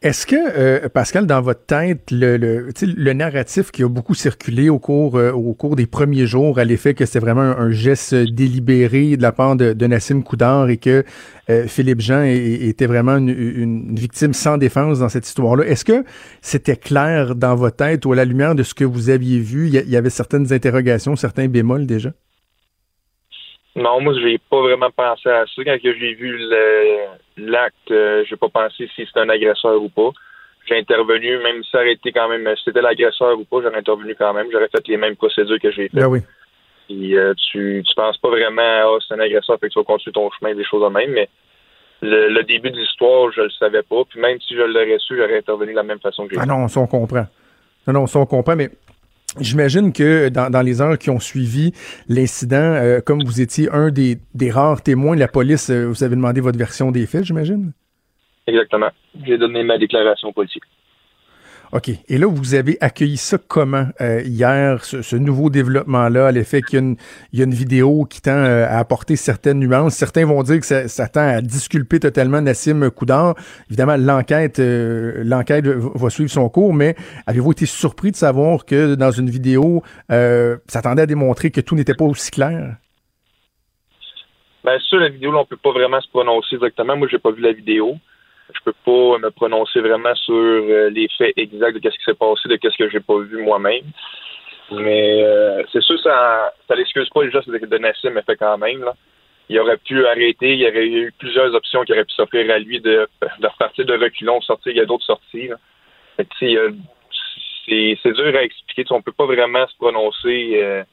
Est-ce que, euh, Pascal, dans votre tête, le, le, narratif qui a beaucoup circulé au cours, euh, au cours des premiers jours à l'effet que c'était vraiment un, geste délibéré de la part de, Nassim Koudar et que euh, Philippe Jean était vraiment une, victime sans défense dans cette histoire-là, est-ce que c'était clair dans votre tête ou à la lumière de ce que vous aviez vu, il y, avait certaines interrogations, certains bémols déjà? Non, moi, j'ai pas vraiment pensé à ça. Quand j'ai vu l'acte, euh, j'ai pas pensé si c'était un agresseur ou pas. J'ai intervenu, même si ça aurait été quand même, si c'était l'agresseur ou pas, j'aurais intervenu quand même. J'aurais fait les mêmes procédures que j'ai faites. Ben oui. Euh, tu, tu penses pas vraiment, ah, c'est un agresseur, fait que tu vas continuer ton chemin, des choses de même, mais le, début de l'histoire, je le savais pas. Puis même si je l'aurais su, j'aurais intervenu de la même façon que j'ai Ah non, ça on comprend. Non, non, ça on comprend, mais J'imagine que dans, les heures qui ont suivi l'incident, euh, comme vous étiez un des, rares témoins de la police, euh, vous avez demandé votre version des faits, j'imagine? Exactement. J'ai donné ma déclaration politique. OK. Et là, vous avez accueilli ça comment euh, hier, ce, ce nouveau développement-là, à l'effet qu'il y, a une- il y a une vidéo qui tend euh, à apporter certaines nuances. Certains vont dire que ça, ça tend à disculper totalement Nassim Koudar. Évidemment, l'enquête euh, l'enquête va suivre son cours, mais avez-vous été surpris de savoir que dans une vidéo, euh, ça tendait à démontrer que tout n'était pas aussi clair? Ben, sur la vidéo, là, on peut pas vraiment se prononcer exactement. Moi, j'ai pas vu la vidéo. Je peux pas me prononcer vraiment sur euh, les faits exacts de qu'est-ce qui s'est passé, de qu'est-ce que j'ai pas vu moi-même. Mais euh, c'est sûr, ça, ça l'excuse pas les gestes de, de Nassim, mais fait quand même. Là. Il aurait pu arrêter. Il y aurait eu plusieurs options qui auraient pu s'offrir à lui de, de repartir de reculons, sortir. Il y a d'autres sorties. Là. Fait que, c'est, dur à expliquer. Sais, on peut pas vraiment se prononcer. euh,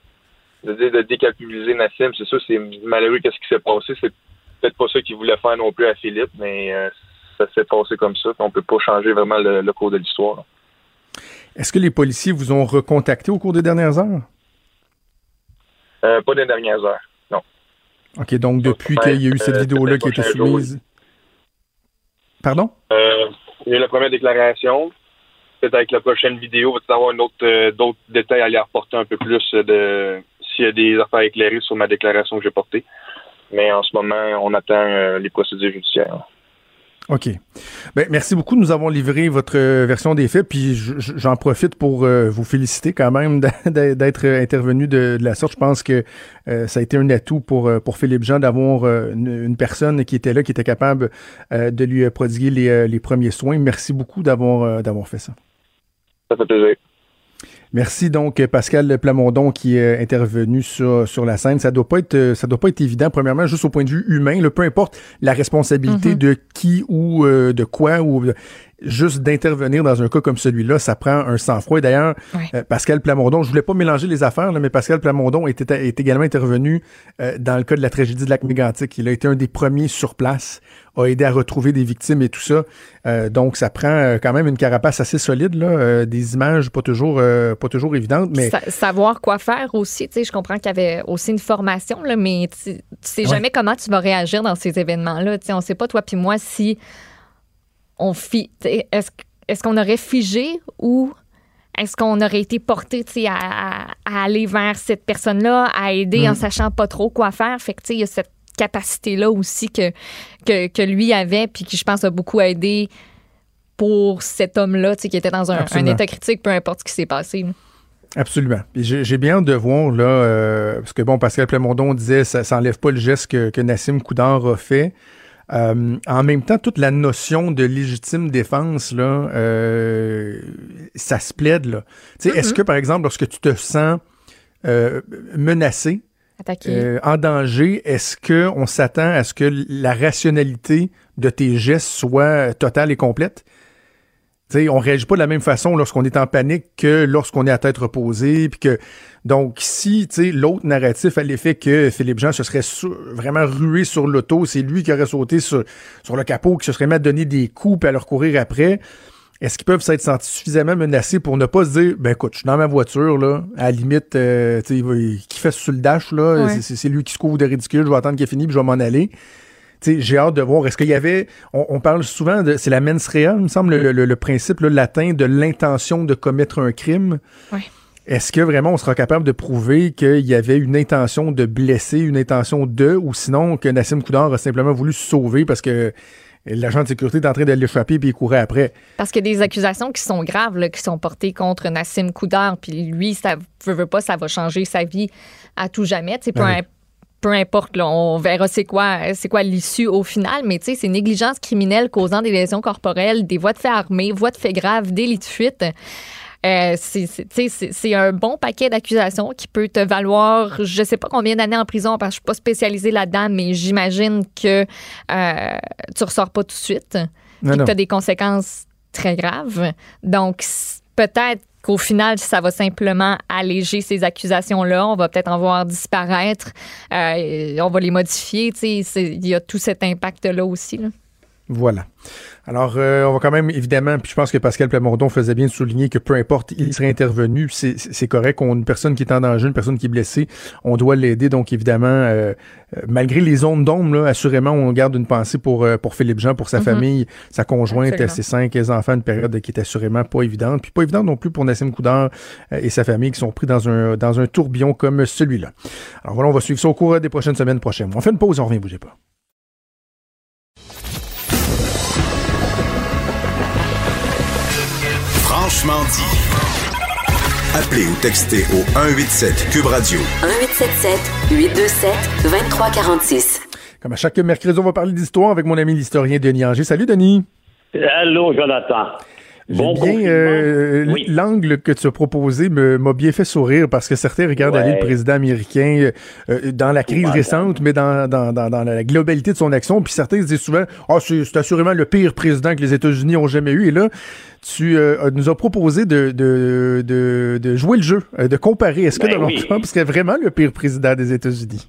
de de déculpabiliser Nassim, c'est sûr, c'est malheureux qu'est-ce qui s'est passé. C'est peut-être pas ça qu'il voulait faire non plus à Philippe, mais euh, ça s'est passé comme ça. On peut pas changer vraiment le, le cours de l'histoire. Est-ce que les policiers vous ont recontacté au cours des dernières heures? Euh, pas des dernières heures. Non. OK, donc depuis qu'il y a eu cette euh, vidéo-là qui a été jour, soumise. Pardon? Euh, il y a eu la première déclaration. Peut-être avec la prochaine vidéo, va avoir autre, d'autres détails à aller apporter un peu plus de s'il y a des affaires éclairées sur ma déclaration que j'ai portée. Mais en ce moment, on attend les procédures judiciaires. OK. Ben, merci beaucoup nous avoir livré votre euh, version des faits. Puis j'en profite pour euh, vous féliciter quand même d'être intervenu de, la sorte. Je pense que euh, ça a été un atout pour, pour Philippe Jean d'avoir une, personne qui était là, qui était capable de lui prodiguer les, les premiers soins. Merci beaucoup d'avoir d'avoir fait ça. Ça fait plaisir. Merci donc euh, Pascal Plamondon qui est intervenu sur, sur la scène. Ça doit pas être euh, ça doit pas être évident. Premièrement, juste au point de vue humain, là, peu importe la responsabilité Mhm. de qui ou euh, de quoi ou juste d'intervenir dans un cas comme celui-là, ça prend un sang-froid. D'ailleurs, euh, Pascal Plamondon, je voulais pas mélanger les affaires, là, mais Pascal Plamondon est, est également intervenu euh, dans le cas de la tragédie de lac mégantic. Il a été un des premiers sur place, a aidé à retrouver des victimes et tout ça. Euh, donc, ça prend quand même une carapace assez solide, là, des images pas toujours, pas toujours évidentes, mais Sa- savoir quoi faire aussi. Tu sais, je comprends qu'il y avait aussi une formation, là, mais tu tu sais Ouais. jamais comment tu vas réagir dans ces événements-là. Tu sais, on sait pas, toi puis moi, si on est-ce, qu'on aurait figé ou est-ce qu'on aurait été porté à, aller vers cette personne-là, à aider Mm. en sachant pas trop quoi faire? Fait que, il y a cette capacité-là aussi que, que, que lui avait, puis qui, je pense, a beaucoup aidé pour cet homme-là, qui était dans un, état critique, peu importe ce qui s'est passé. là. Absolument. J'ai bien hâte de voir, là, euh, parce que bon, Pascal Plamondon disait ça s'enlève pas le geste que, que Nassim Koudar a fait. Euh, en même temps, toute la notion de légitime défense, là, euh, ça se plaide, là. Est-ce que, par exemple, lorsque tu te sens euh, menacé, en danger, est-ce que on s'attend à ce que la rationalité de tes gestes soit totale et complète? Tu sais, on réagit pas de la même façon lorsqu'on est en panique que lorsqu'on est à tête reposée, puis que donc si tu sais l'autre narratif à l'effet que Philippe Jean se serait sur- vraiment rué sur l'auto, c'est lui qui aurait sauté sur, sur le capot, qui se serait mis à donner des coups puis à leur courir après. Est-ce qu'ils peuvent s'être sentis suffisamment menacés pour ne pas se dire, ben écoute, je suis dans ma voiture, là, à la limite, euh, tu qui fait sur le dash, là, Ouais. c'est- lui qui se couvre de ridicule, je vais attendre qu'il ait fini, puis je vais m'en aller. J'ai hâte de voir. Est-ce qu'il y avait. On, on parle souvent de. C'est la mens rea, il me semble, le, le- le principe là, latin de l'intention de commettre un crime. Ouais. Est-ce que vraiment on sera capable de prouver qu'il y avait une intention de blesser, une intention de, ou sinon que Nassim Koudar a simplement voulu se sauver parce que l'agent de sécurité est en train de l'échapper puis il courait après? Parce qu'il y a des accusations qui sont graves, là, qui sont portées contre Nassim Koudar. Puis lui, ça veut, veut pas, ça va changer sa vie à tout jamais. Peu, oui. peu importe, là, on verra c'est quoi, c'est quoi l'issue au final. Mais tu sais, c'est négligence criminelle causant des lésions corporelles, des voies de fait armées, voies de fait graves, délit de fuite. Euh, c'est- un bon paquet d'accusations qui peut te valoir, je sais pas combien d'années en prison parce que je suis pas spécialisée là-dedans, mais j'imagine que euh, tu ressors pas tout de suite puis que tu as des conséquences très graves. Donc, peut-être qu'au final, ça va simplement alléger ces accusations-là. On va peut-être en voir disparaître. Euh, on va les modifier. Il y a tout cet impact-là aussi. là. Voilà. Alors, euh, on va quand même, évidemment, puis je pense que Pascal Plamondon faisait bien de souligner que peu importe, il serait intervenu, c'est correct. On, une personne qui est en danger, une personne qui est blessée, on doit l'aider. Donc, évidemment, euh, euh, malgré les zones d'ombre, assurément, on garde une pensée pour, pour Philippe Jean, pour sa mhm. famille, sa conjointe, ses cinq enfants, une période qui est assurément pas évidente. Puis pas évidente non plus pour Nassim Koudar et sa famille qui sont pris dans un, dans un tourbillon comme celui-là. Alors voilà, on va suivre ça au cours des prochaines semaines prochaines. On fait une pause, on revient, bougez pas. Franchement dit. Appelez ou textez au 187 Cube Radio. 1877 827 2346. Comme à chaque mercredi, on va parler d'histoire avec mon ami l'historien Denis Anger. Salut Denis. Allô Jonathan. J'aime bien euh, l'angle que tu as proposé m'a bien fait sourire parce que certains regardent aller le président américain euh, dans la crise récente, mais dans, dans, dans, la globalité de son action. Puis certains se disent souvent Ah, oh, c'est assurément le pire président que les États-Unis ont jamais eu. Et là, tu euh, nous as proposé de, de, de, de, jouer le jeu, de comparer. Est-ce que ben Donald Trump serait vraiment le pire président des États-Unis?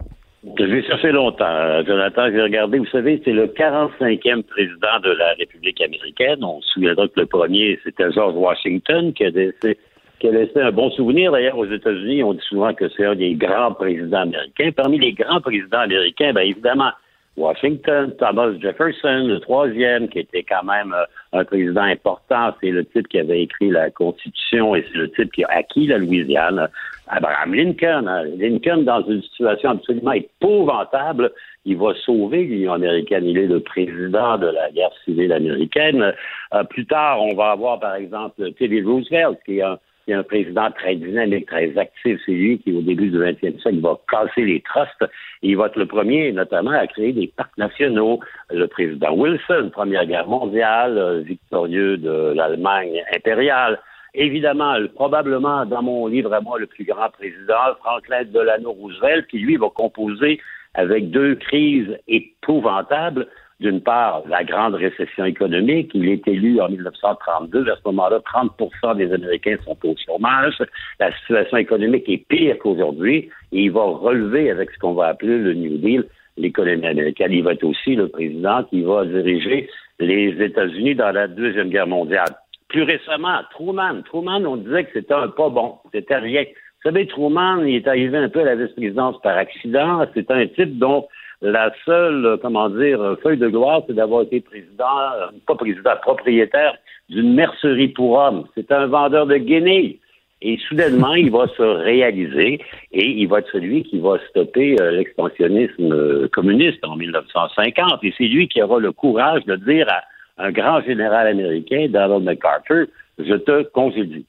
Ça fait longtemps, Jonathan. J'ai regardé, vous savez, c'est le 45e président de la République américaine. On se souviendra que le premier, c'était George Washington, qui a laissé, qui a laissé un bon souvenir. D'ailleurs, aux États-Unis, on dit souvent que c'est un des grands présidents américains. Parmi les grands présidents américains, bien évidemment, Washington, Thomas Jefferson, le troisième, qui était quand même euh, un président important. C'est le type qui avait écrit la Constitution et c'est le type qui a acquis la Louisiane. Abraham Lincoln. Hein. Lincoln, dans une situation absolument épouvantable, il va sauver l'Union américaine. Il est le président de la guerre civile américaine. Euh, plus tard, on va avoir, par exemple, Teddy Roosevelt, qui est un président très dynamique, très actif. C'est lui qui, au début du 20e siècle, va casser les trusts. Il va être le premier, notamment, à créer des parcs nationaux. Le président Wilson, Première Guerre mondiale, euh, victorieux de l'Allemagne impériale. Évidemment, probablement, dans mon livre moi, le plus grand président, Franklin Delano Roosevelt, qui, lui, va composer avec deux crises épouvantables d'une part, la grande récession économique. Il est élu en 1932. À ce moment-là, 30% des Américains sont au chômage. La situation économique est pire qu'aujourd'hui. Et il va relever avec ce qu'on va appeler le New Deal l'économie américaine. Il va être aussi le président qui va diriger les États-Unis dans la Deuxième Guerre mondiale. Plus récemment, Truman. Truman, on disait que c'était un pas bon. C'était rien. Vous savez, Truman, il est arrivé un peu à la vice-présidence par accident. C'est un type dont la seule, euh, comment dire, euh, feuille de gloire, c'est d'avoir été président, euh, pas président, propriétaire d'une mercerie pour hommes. C'est un vendeur de guenilles. Et soudainement, il va se réaliser et il va être celui qui va stopper l'expansionnisme communiste en 1950. Et c'est lui qui aura le courage de dire à un grand général américain, Donald MacArthur, je te congédie.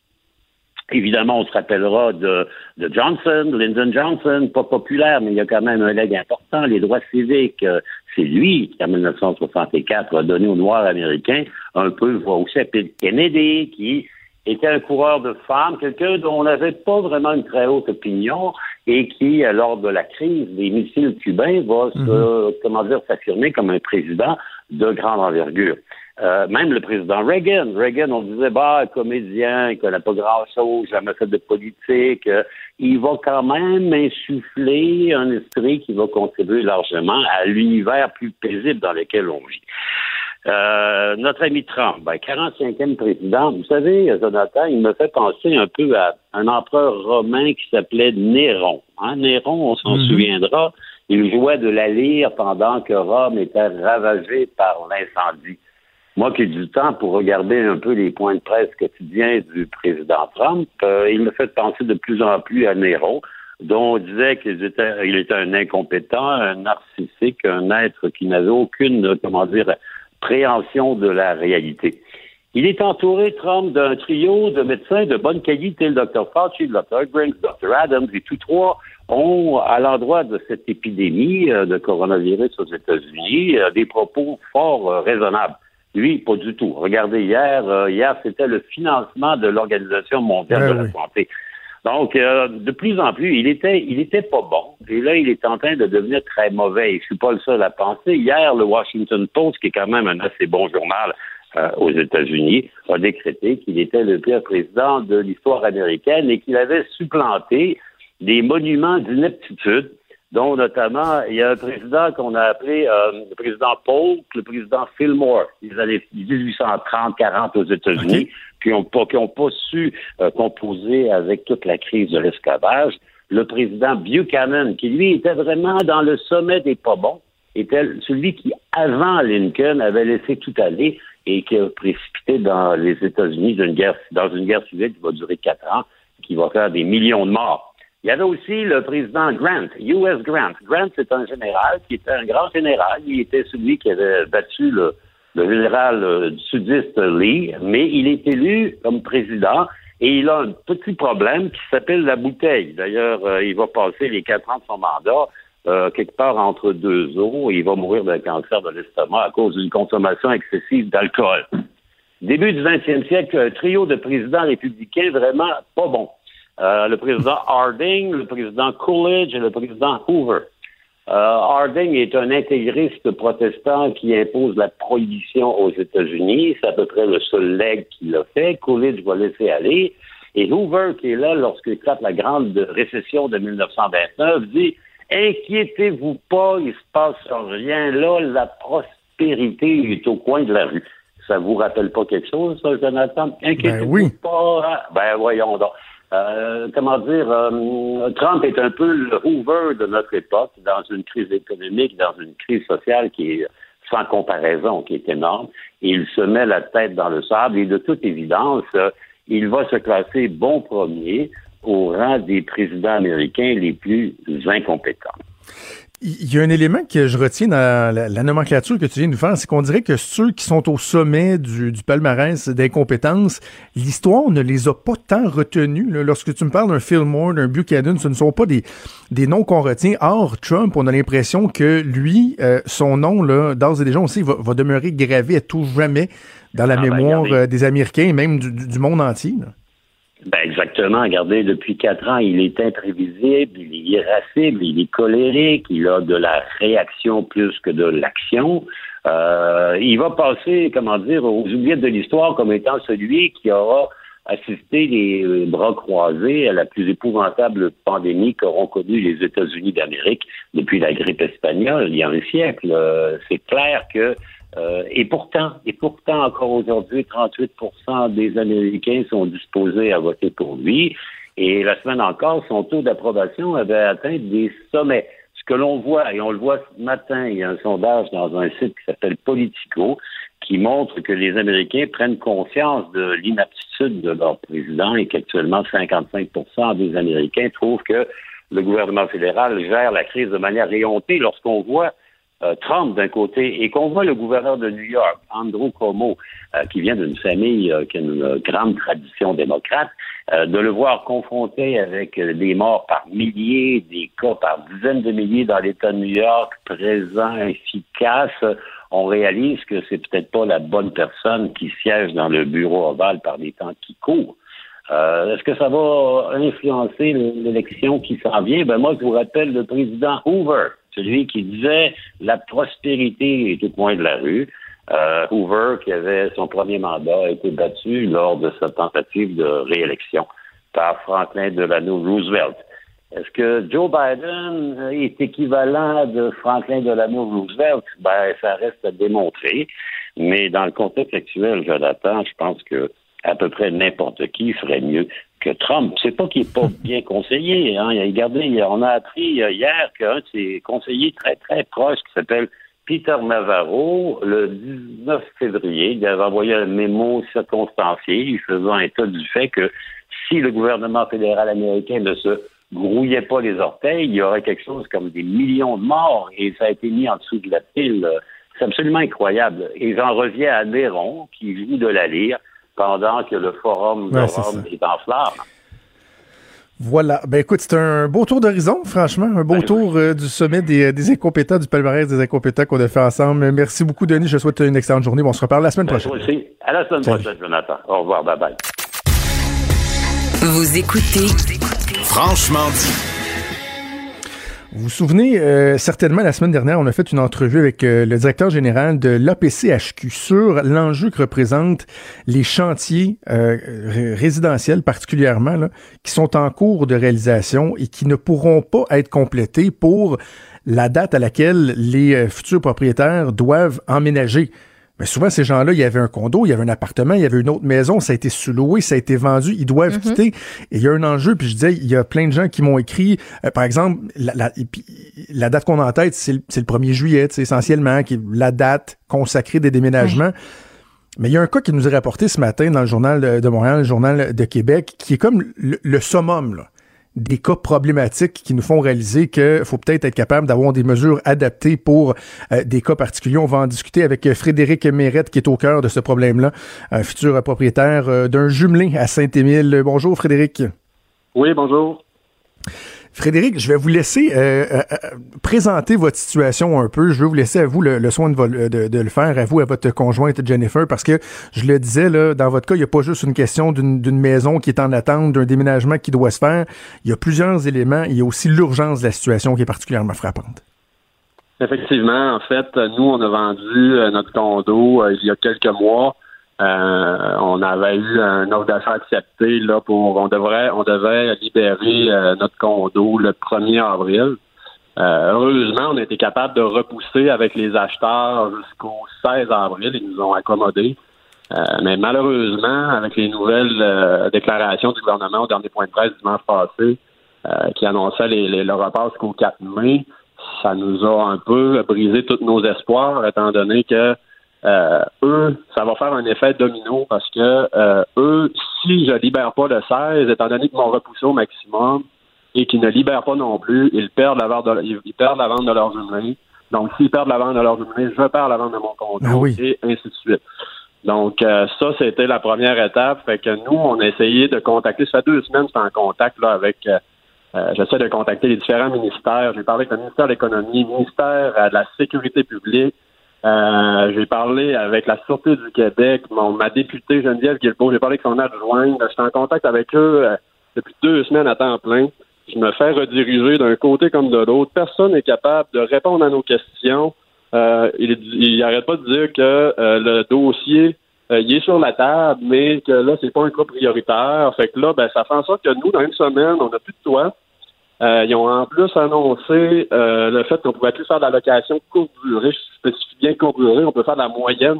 Évidemment, on se rappellera de, de, Johnson, Lyndon Johnson, pas populaire, mais il y a quand même un leg important. Les droits civiques, euh, c'est lui qui, en 1964, a donné aux Noirs américains un peu voix au chapitre. Kennedy, qui était un coureur de femmes, quelqu'un dont on n'avait pas vraiment une très haute opinion et qui, euh, lors de la crise des missiles cubains, va se, mhm. comment dire, s'affirmer comme un président de grande envergure. Euh, même le président Reagan. Reagan, on disait, bah, comédien, il connaît pas grand-chose, jamais fait de politique. Euh, il va quand même insuffler un esprit qui va contribuer largement à l'univers plus paisible dans lequel on vit. Euh, notre ami Trump, ben, 45e président, vous savez, Jonathan, il me fait penser un peu à un empereur romain qui s'appelait Néron. Hein? Néron, on s'en mhm. souviendra, il jouait de la lyre pendant que Rome était ravagée par l'incendie. Moi qui ai du temps pour regarder un peu les points de presse quotidiens du président Trump, euh, il me fait penser de plus en plus à Néron, dont on disait qu'il était, un incompétent, un narcissique, un être qui n'avait aucune, comment dire, préhension de la réalité. Il est entouré, Trump, d'un trio de médecins de bonne qualité, le Dr. Fauci, le Dr. Griggs, le Dr. Adams, et tous trois ont, à l'endroit de cette épidémie euh, de coronavirus aux États-Unis, euh, des propos fort raisonnables. Lui, pas du tout. Regardez hier, euh, hier, c'était le financement de l'Organisation mondiale de la santé. Donc, euh, de plus en plus, il était, il était pas bon. Et là, il est en train de devenir très mauvais. je suis pas le seul à penser. Hier, le Washington Post, qui est quand même un assez bon journal euh, aux États-Unis, a décrété qu'il était le pire président de l'histoire américaine et qu'il avait supplanté des monuments d'ineptitude dont notamment, il y a un président qu'on a appelé euh, le président Polk, le président Fillmore, les années 1830-40 aux États-Unis, qui n'ont pas, qui ont pas su euh, composer avec toute la crise de l'esclavage. Le président Buchanan, qui lui était vraiment dans le sommet des pas bons, était celui qui, avant Lincoln, avait laissé tout aller et qui a précipité dans les États-Unis guerre, dans une guerre civile qui va durer quatre ans, qui va faire des millions de morts. Il y avait aussi le président Grant, U.S. Grant. Grant, c'est un général qui était un grand général. Il était celui qui avait battu le, général euh, sudiste Lee, mais il est élu comme président et il a un petit problème qui s'appelle la bouteille. D'ailleurs, euh, il va passer les quatre ans de son mandat euh, quelque part entre deux eaux et il va mourir d'un cancer de l'estomac à cause d'une consommation excessive d'alcool. Début du 20e siècle, un trio de présidents républicains vraiment pas bon. Euh, le président Harding, le président Coolidge et le président Hoover. Euh, Harding est un intégriste protestant qui impose la prohibition aux États-Unis. C'est à peu près le seul leg qu'il a fait. Coolidge va laisser aller. Et Hoover, qui est là lorsqu'il éclate la grande récession de 1929, dit Inquiétez-vous pas, il se passe rien. Là, la prospérité est au coin de la rue. Ça vous rappelle pas quelque chose, ça, Jonathan? Inquiétez-vous ben pas? Hein? Ben voyons donc. Euh, comment dire, euh, Trump est un peu le Hoover de notre époque, dans une crise économique, dans une crise sociale qui est sans comparaison, qui est énorme. Il se met la tête dans le sable et de toute évidence, euh, il va se classer bon premier au rang des présidents américains les plus incompétents. Il y a un élément que je retiens dans la, nomenclature que tu viens de nous faire, c'est qu'on dirait que ceux qui sont au sommet du, palmarès d'incompétence, l'histoire ne les a pas tant retenus. Lorsque tu me parles d'un Fillmore, d'un Buchanan, ce ne sont pas des, des noms qu'on retient. Or, Trump, on a l'impression que lui, euh, son nom, là, d'ores et déjà, on sait, va, va demeurer gravé à tout jamais dans la ah, ben, mémoire euh, des Américains et même du, du monde entier. Ben exactement. Regardez, depuis quatre ans, il est imprévisible, il est irascible, il est colérique, il a de la réaction plus que de l'action. Euh, il va passer, comment dire, aux oubliettes de l'histoire comme étant celui qui aura assisté les bras croisés à la plus épouvantable pandémie qu'auront connue les États-Unis d'Amérique depuis la grippe espagnole il y a un siècle. Euh, c'est clair que euh, et pourtant, et pourtant, encore aujourd'hui, 38 des Américains sont disposés à voter pour lui. Et la semaine encore, son taux d'approbation avait atteint des sommets. Ce que l'on voit, et on le voit ce matin, il y a un sondage dans un site qui s'appelle Politico, qui montre que les Américains prennent conscience de l'inaptitude de leur président et qu'actuellement 55 des Américains trouvent que le gouvernement fédéral gère la crise de manière réhontée lorsqu'on voit euh, Trump d'un côté et qu'on voit le gouverneur de New York, Andrew Cuomo, euh, qui vient d'une famille euh, qui a une grande tradition démocrate, de le voir confronté avec des morts par milliers, des cas par dizaines de milliers dans l'État de New York, présent, efficace, on réalise que c'est peut-être pas la bonne personne qui siège dans le bureau ovale par les temps qui courent. Est-ce que ça va influencer l'élection qui s'en vient? Ben moi, je vous rappelle le président Hoover, celui qui disait la prospérité est au coin de la rue. Euh, Hoover, qui avait son premier mandat, a été battu lors de sa tentative de réélection par Franklin Delano Roosevelt. Est-ce que Joe Biden est équivalent de Franklin Delano Roosevelt? Ben, ça reste à démontrer. Mais dans le contexte actuel, Jonathan, je pense que à peu près n'importe qui ferait mieux que Trump. C'est pas qu'il n'est pas bien conseillé. Hein. Regardez, on a appris euh, hier qu'un de ses conseillers très, très proches, qui s'appelle Peter Navarro, le 19 février, il avait envoyé un mémo circonstancié faisant état du fait que si le gouvernement fédéral américain ne se grouillait pas les orteils, il y aurait quelque chose comme des millions de morts et ça a été mis en dessous de la pile. C'est absolument incroyable. Et j'en reviens à Néron, qui joue de la lire, pendant que le forum de Rome est, en flammes. Voilà. Ben écoute, c'est un beau tour d'horizon, franchement. Un beau ben tour euh, du sommet des, des, incompétents, du palmarès des incompétents qu'on a fait ensemble. Merci beaucoup, Denis. Je te souhaite une excellente journée. on se reparle la semaine ben, prochaine. aussi. À la semaine prochaine, Jonathan. Au revoir. Bye bye. Vous écoutez Franchement dit. Vous vous souvenez, euh, certainement, la semaine dernière, on a fait une entrevue avec euh, le directeur général de l'APCHQ sur l'enjeu que représentent les chantiers euh, résidentiels, particulièrement, qui sont en cours de réalisation et qui ne pourront pas être complétés pour la date à laquelle les futurs propriétaires doivent emménager. Mais souvent, ces gens-là, il y avait un condo, il y avait un appartement, il y avait une autre maison, ça a été sous-loué, ça a été vendu, ils doivent Mhm. quitter. Et il y a un enjeu, puis je disais, il y a plein de gens qui m'ont écrit, euh, par exemple, la, la- la date qu'on a en tête, c'est le, le 1er juillet, essentiellement, qui est la date consacrée des déménagements. Mais il y a un cas qui nous est rapporté ce matin dans le journal de, de Montréal, le journal de Québec, qui est comme le, le summum, là des cas problématiques qui nous font réaliser qu'il faut peut-être être capable d'avoir des mesures adaptées pour euh, des cas particuliers. On va en discuter avec Frédéric Mérette, qui est au cœur de ce problème-là, un futur propriétaire euh, d'un jumelé à Saint-Émile. Bonjour, Frédéric. Oui, bonjour. Frédéric, je vais vous laisser euh, euh, euh, présenter votre situation un peu. Je vais vous laisser à vous le, soin de, le faire, à vous, à votre conjointe Jennifer, parce que je le disais, là, dans votre cas, il n'y a pas juste une question d'une maison qui est en attente, d'un déménagement qui doit se faire. Il y a plusieurs éléments. Il y a aussi l'urgence de la situation qui est particulièrement frappante. Effectivement, en fait, nous, on a vendu notre condo il y a quelques mois. Euh, on avait eu un offre d'achat accepté là pour on devrait on devait libérer euh, notre condo le 1er avril. Euh, heureusement, on a été capable de repousser avec les acheteurs jusqu'au 16 avril. Ils nous ont accommodés. Euh, mais malheureusement, avec les nouvelles euh, déclarations du gouvernement au dernier point de presse dimanche passé, euh, qui annonçait le report jusqu'au 4 mai, ça nous a un peu brisé tous nos espoirs, étant donné que euh, eux, ça va faire un effet domino parce que euh, eux, si je libère pas le 16, étant donné qu'ils m'ont repoussé au maximum et qu'ils ne libèrent pas non plus, ils perdent la vente de, ils, perdent la vente de leur jumelé. Donc, s'ils perdent la vente de leur jumelé, je perds la vente de mon condo Ah oui. et ainsi de suite. Donc, euh, ça, c'était la première étape. Fait que nous, on a essayé de contacter, ça fait deux semaines que je suis en contact là, avec euh, euh, j'essaie de contacter les différents ministères. J'ai parlé avec le ministère de l'Économie, le ministère euh, de la Sécurité publique. Euh, j'ai parlé avec la Sûreté du Québec, mon, ma députée Geneviève Guilbeault. J'ai parlé avec son adjointe. Je suis en contact avec eux euh, depuis deux semaines à temps plein. Je me fais rediriger d'un côté comme de l'autre. Personne n'est capable de répondre à nos questions. Euh, il, il arrête pas de dire que euh, le dossier il est sur la table, mais que là, c'est pas un cas prioritaire. Fait que là, ben, ça fait en sorte que nous, dans une semaine, on n'a plus de toit. Euh, ils ont en plus annoncé euh, le fait qu'on pouvait plus faire de la location courte durée. Je spécifie bien courte durée. On peut faire de la moyenne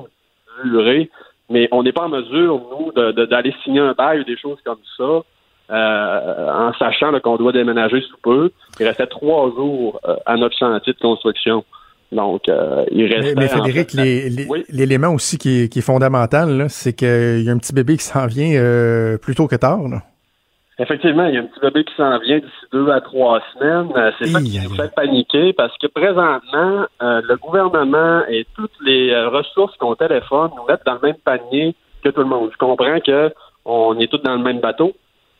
durée, mais on n'est pas en mesure, nous, d'aller signer un bail ou des choses comme ça. euh, en sachant qu'on doit déménager sous peu. Il restait trois jours euh, à notre chantier de construction. Donc, euh, il Mais, restait... mais en Frédéric, fait, Oui? l'élément aussi qui est, qui est fondamental, c'est qu'il y a un petit bébé qui s'en vient euh, plus tôt que tard. là. Effectivement, il y a un petit bébé qui s'en vient d'ici deux à trois semaines. Euh, C'est ça qui nous fait paniquer parce que présentement, euh, le gouvernement et toutes les euh, ressources qu'on téléphone nous mettent dans le même panier que tout le monde. Je comprends que on est tous dans le même bateau.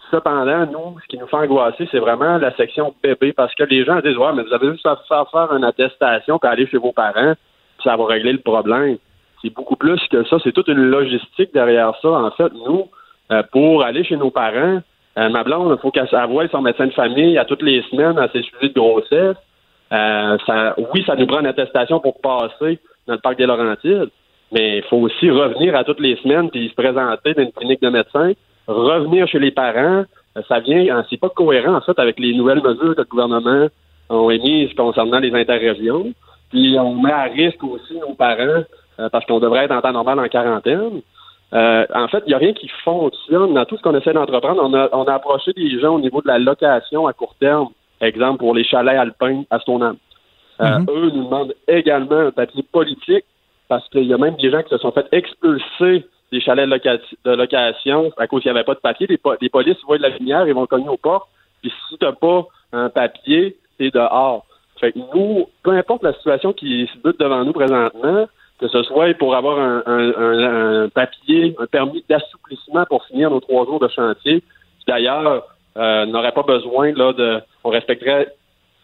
Cependant, nous, ce qui nous fait angoisser, c'est vraiment la section bébé parce que les gens disent Ouais, mais vous avez juste à faire faire une attestation puis aller chez vos parents, puis ça va régler le problème. C'est beaucoup plus que ça. C'est toute une logistique derrière ça. En fait, nous, euh, pour aller chez nos parents, euh, ma blonde, il faut qu'elle voie son médecin de famille à toutes les semaines à ses sujets de grossesse. Euh, ça, oui, ça nous prend une attestation pour passer dans le parc des Laurentides, mais il faut aussi revenir à toutes les semaines puis se présenter dans une clinique de médecin, revenir chez les parents. Euh, ça vient, euh, c'est pas cohérent en fait avec les nouvelles mesures que le gouvernement a émises concernant les interrégions. Puis on met à risque aussi nos parents euh, parce qu'on devrait être en temps normal en quarantaine. Euh, en fait, il n'y a rien qui fonctionne dans tout ce qu'on essaie d'entreprendre. On a, on a approché des gens au niveau de la location à court terme, exemple pour les chalets alpins à Stoneham. Euh, Eux nous demandent également un papier politique parce qu'il y a même des gens qui se sont fait expulser des chalets de location à cause qu'il n'y avait pas de papier. Les, po- les polices voient de la lumière, ils vont cogner aux portes. Puis si tu n'as pas un papier, t'es dehors. Fait que nous, peu importe la situation qui se bute devant nous présentement, que ce soit pour avoir un, un- un- un papier, un permis d'assouplissement pour finir nos trois jours de chantier, qui d'ailleurs euh, n'aurait pas besoin là de, on respecterait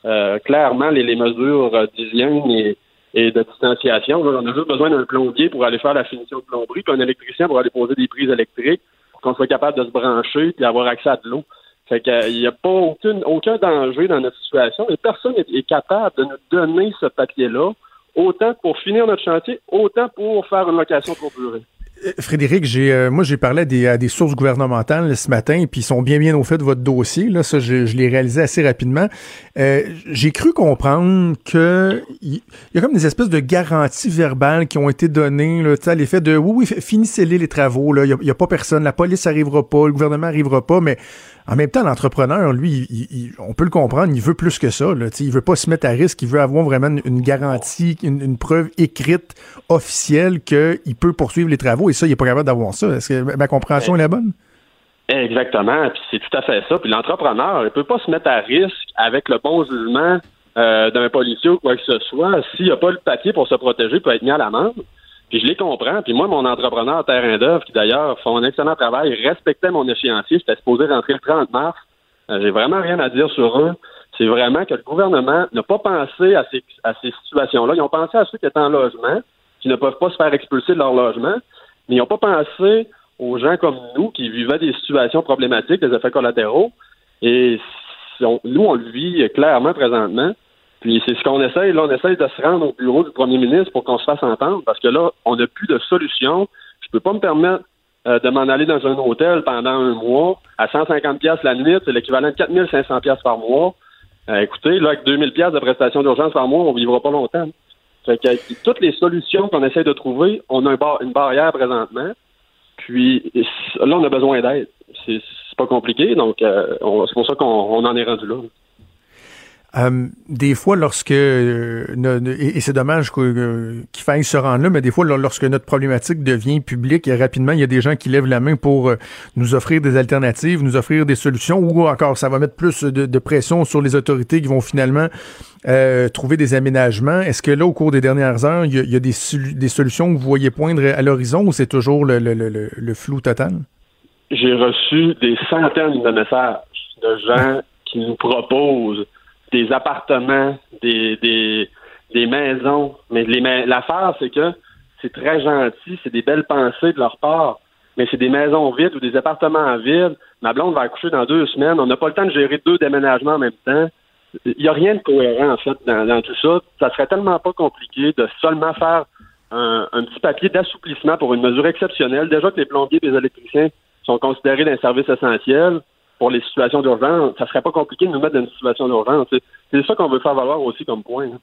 euh, clairement les, les mesures euh, d'hygiène et, et de distanciation. Là, on a juste besoin d'un plombier pour aller faire la finition de plomberie, puis un électricien pour aller poser des prises électriques, pour qu'on soit capable de se brancher puis avoir accès à de l'eau. Fait qu'il n'y a pas aucune, aucun danger dans notre situation et personne n'est capable de nous donner ce papier-là, autant pour finir notre chantier, autant pour faire une location pour durée. Frédéric, j'ai euh, moi j'ai parlé à des, sources gouvernementales ce matin, puis ils sont bien bien au fait de votre dossier. Là, ça, je, l'ai réalisé assez rapidement. Euh, j'ai cru comprendre que il y, a comme des espèces de garanties verbales qui ont été données, là, à l'effet de oui, oui, finissez-les les travaux. Il n'y a, a, pas personne, la police arrivera pas, le gouvernement arrivera pas, mais en même temps, l'entrepreneur, lui, on peut le comprendre, il veut plus que ça. Là, il veut pas se mettre à risque, il veut avoir vraiment une, garantie, une, preuve écrite, officielle, qu'il peut poursuivre les travaux. Et ça, il n'est pas capable d'avoir ça. Est-ce que ma compréhension est la bonne? Exactement, puis c'est tout à fait ça. Puis l'entrepreneur, il peut pas se mettre à risque avec le bon jugement euh, d'un policier ou quoi que ce soit. S'il n'a pas le papier pour se protéger, il peut être mis à l'amende. Puis je les comprends. Puis moi, mon entrepreneur terrain d'œuvre, qui d'ailleurs font un excellent travail, respectait mon échéancier. J'étais supposé rentrer le 30 mars. Euh, j'ai vraiment rien à dire sur eux. C'est vraiment que le gouvernement n'a pas pensé à ces, à ces situations-là. Ils ont pensé à ceux qui étaient en logement, qui ne peuvent pas se faire expulser de leur logement, mais ils n'ont pas pensé aux gens comme nous qui vivaient des situations problématiques, des effets collatéraux. Et nous, on le vit clairement présentement. Puis c'est ce qu'on essaye. Là, on essaye de se rendre au bureau du premier ministre pour qu'on se fasse entendre, parce que là, on n'a plus de solution. Je peux pas me permettre euh, de m'en aller dans un hôtel pendant un mois à 150 pièces la nuit, c'est l'équivalent de 4500 pièces par mois. Euh, écoutez, là, avec 2000 pièces de prestation d'urgence par mois, on vivra pas longtemps. Fait que, toutes les solutions qu'on essaie de trouver, on a une barrière présentement. Puis là, on a besoin d'aide. C'est pas compliqué, donc euh, c'est pour ça qu'on en est rendu là. Euh, des fois, lorsque euh, et, c'est dommage euh, qu'il faille se rendre là, mais des fois, lorsque notre problématique devient publique, rapidement, il y a des gens qui lèvent la main pour nous offrir des alternatives, nous offrir des solutions, ou encore, ça va mettre plus de, pression sur les autorités qui vont finalement trouver des aménagements. Est-ce que là, au cours des dernières heures, il y a, des, solutions que vous voyez poindre à l'horizon, ou c'est toujours le, le flou total? J'ai reçu des centaines de messages de gens qui nous proposent des appartements, des, des, des maisons. Mais l'affaire, c'est que c'est très gentil, c'est des belles pensées de leur part, mais c'est des maisons vides ou des appartements vides. Ma blonde va accoucher dans deux semaines. On n'a pas le temps de gérer deux déménagements en même temps. Il n'y a rien de cohérent, en fait, dans, tout ça. Ça serait tellement pas compliqué de seulement faire un, un petit papier d'assouplissement pour une mesure exceptionnelle. Déjà que les plombiers et les électriciens sont considérés d'un service essentiel pour les situations d'urgence, ça serait pas compliqué de nous mettre dans une situation d'urgence. C'est ça qu'on veut faire valoir aussi comme point. Hein.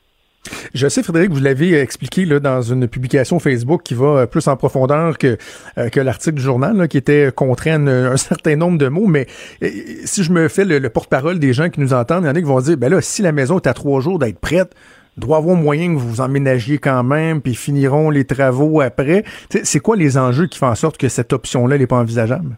Je sais, Frédéric, vous l'avez expliqué dans une publication Facebook qui va plus en profondeur que, euh, l'article du journal, qui était contraint un, certain nombre de mots. Mais euh, si je me fais le, porte-parole des gens qui nous entendent, il y en a qui vont dire, ben là, si la maison est à trois jours d'être prête, doit avoir moyen que vous vous emménagiez quand même, puis finiront les travaux après. C'est quoi les enjeux qui font en sorte que cette option-là n'est pas envisageable?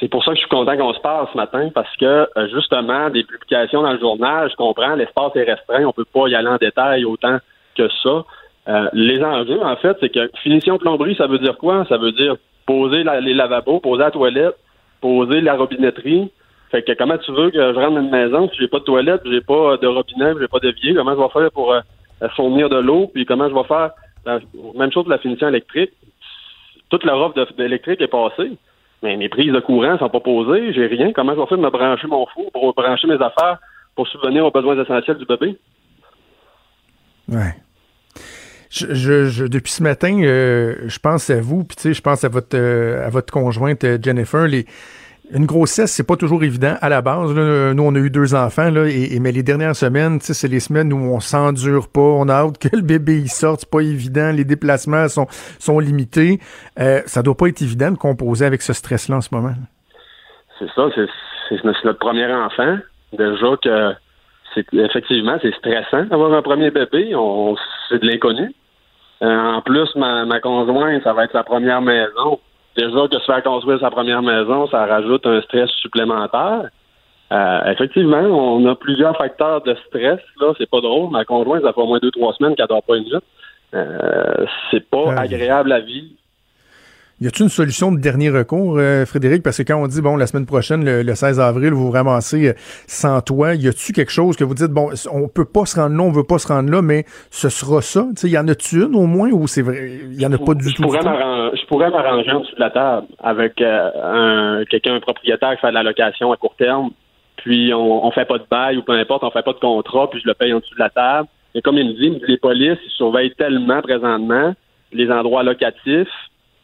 C'est pour ça que je suis content qu'on se parle ce matin parce que euh, justement, des publications dans le journal, je comprends, l'espace est restreint, on peut pas y aller en détail autant que ça. Euh, les enjeux, en fait, c'est que finition plomberie, ça veut dire quoi? Ça veut dire poser les lavabos, poser la toilette, poser la robinetterie. Fait que comment tu veux que je rentre dans une maison si j'ai pas de toilette, j'ai pas de robinet, j'ai pas d'évier, comment je vais faire pour euh, fournir de l'eau, puis comment je vais faire même chose pour la finition électrique. Toute la robe d'électrique est passée. Mais mes prises de courant sont pas posées, j'ai rien. Comment je vais faire de me brancher mon four pour brancher mes affaires pour subvenir aux besoins essentiels du bébé? Ouais. Je, depuis ce matin, euh, je pense à vous, puis je pense à votre euh, à votre conjointe euh, Jennifer. Les, une grossesse, c'est pas toujours évident à la base. Nous, on a eu deux enfants, là, et, mais les dernières semaines, c'est les semaines où on s'endure pas, on a hâte que le bébé y sorte, c'est pas évident, les déplacements sont, sont limités. Euh, ça doit pas être évident de composer avec ce stress-là en ce moment. C'est ça, c'est notre premier enfant. Déjà que c'est effectivement c'est stressant d'avoir un premier bébé, on, c'est de l'inconnu. Euh, en plus, ma, ma conjointe, ça va être sa première maison déjà que se faire construire sa première maison, ça rajoute un stress supplémentaire. Euh, effectivement, on a plusieurs facteurs de stress. Là, c'est pas drôle. Ma conjointe, ça fait au moins deux, trois semaines qu'elle dort pas une nuit. Euh, c'est pas agréable à vivre. Y a-t-il une solution de dernier recours, euh, Frédéric? Parce que quand on dit, bon, la semaine prochaine, le, 16 avril, vous vous ramassez euh, sans toi, y a-tu quelque chose que vous dites, bon, on peut pas se rendre là, on veut pas se rendre là, mais ce sera ça? Y en a-tu une au moins ou c'est vrai? Y en a pas du je tout? Pourrais je pourrais m'arranger en dessous de la table avec euh, quelqu'un, un propriétaire qui fait de la location à court terme puis on, on fait pas de bail ou peu importe, on fait pas de contrat, puis je le paye en dessous de la table. Et comme il me dit, les polices, ils surveillent tellement présentement les endroits locatifs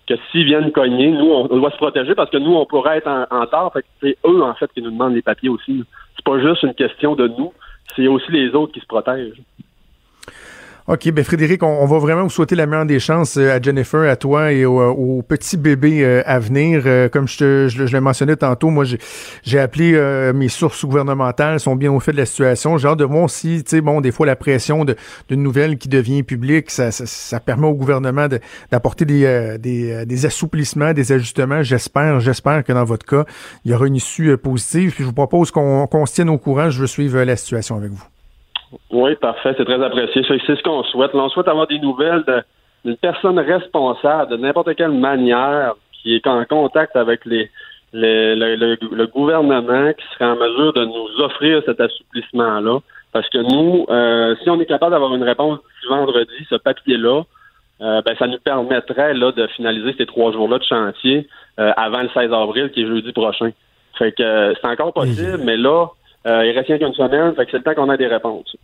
que s'ils viennent cogner, nous, on, doit se protéger parce que nous, on pourrait être en, en tort. C'est eux, en fait, qui nous demandent les papiers aussi. C'est pas juste une question de nous, c'est aussi les autres qui se protègent. OK, ben Frédéric, on, va vraiment vous souhaiter la meilleure des chances euh, à Jennifer, à toi et au, au petit bébé euh, à venir. Euh, comme je, te, je, l'ai mentionné tantôt, moi j'ai appelé mes sources gouvernementales, sont bien au fait de la situation. Hâte de voir aussi, tu sais, bon, des fois la pression d'une nouvelle qui devient publique, ça, ça, ça permet au gouvernement d'apporter des, des, des, assouplissements, des ajustements. J'espère, j'espère que dans votre cas, il y aura une issue positive. Puis je vous propose qu'on qu'on se tienne au courant. Je veux suivre la situation avec vous. Oui, parfait. C'est très apprécié. C'est ce qu'on souhaite. on souhaite avoir des nouvelles d'une personne responsable de n'importe quelle manière qui est en contact avec les, le, gouvernement qui serait en mesure de nous offrir cet assouplissement-là. Parce que nous, euh, si on est capable d'avoir une réponse du vendredi, ce papier-là, euh, ben, ça nous permettrait là, de finaliser ces trois jours-là de chantier euh, avant le 16 avril, qui est jeudi prochain. Fait que c'est encore possible, mais là, il reste rien qu'une semaine, fait que c'est le temps qu'on a des réponses.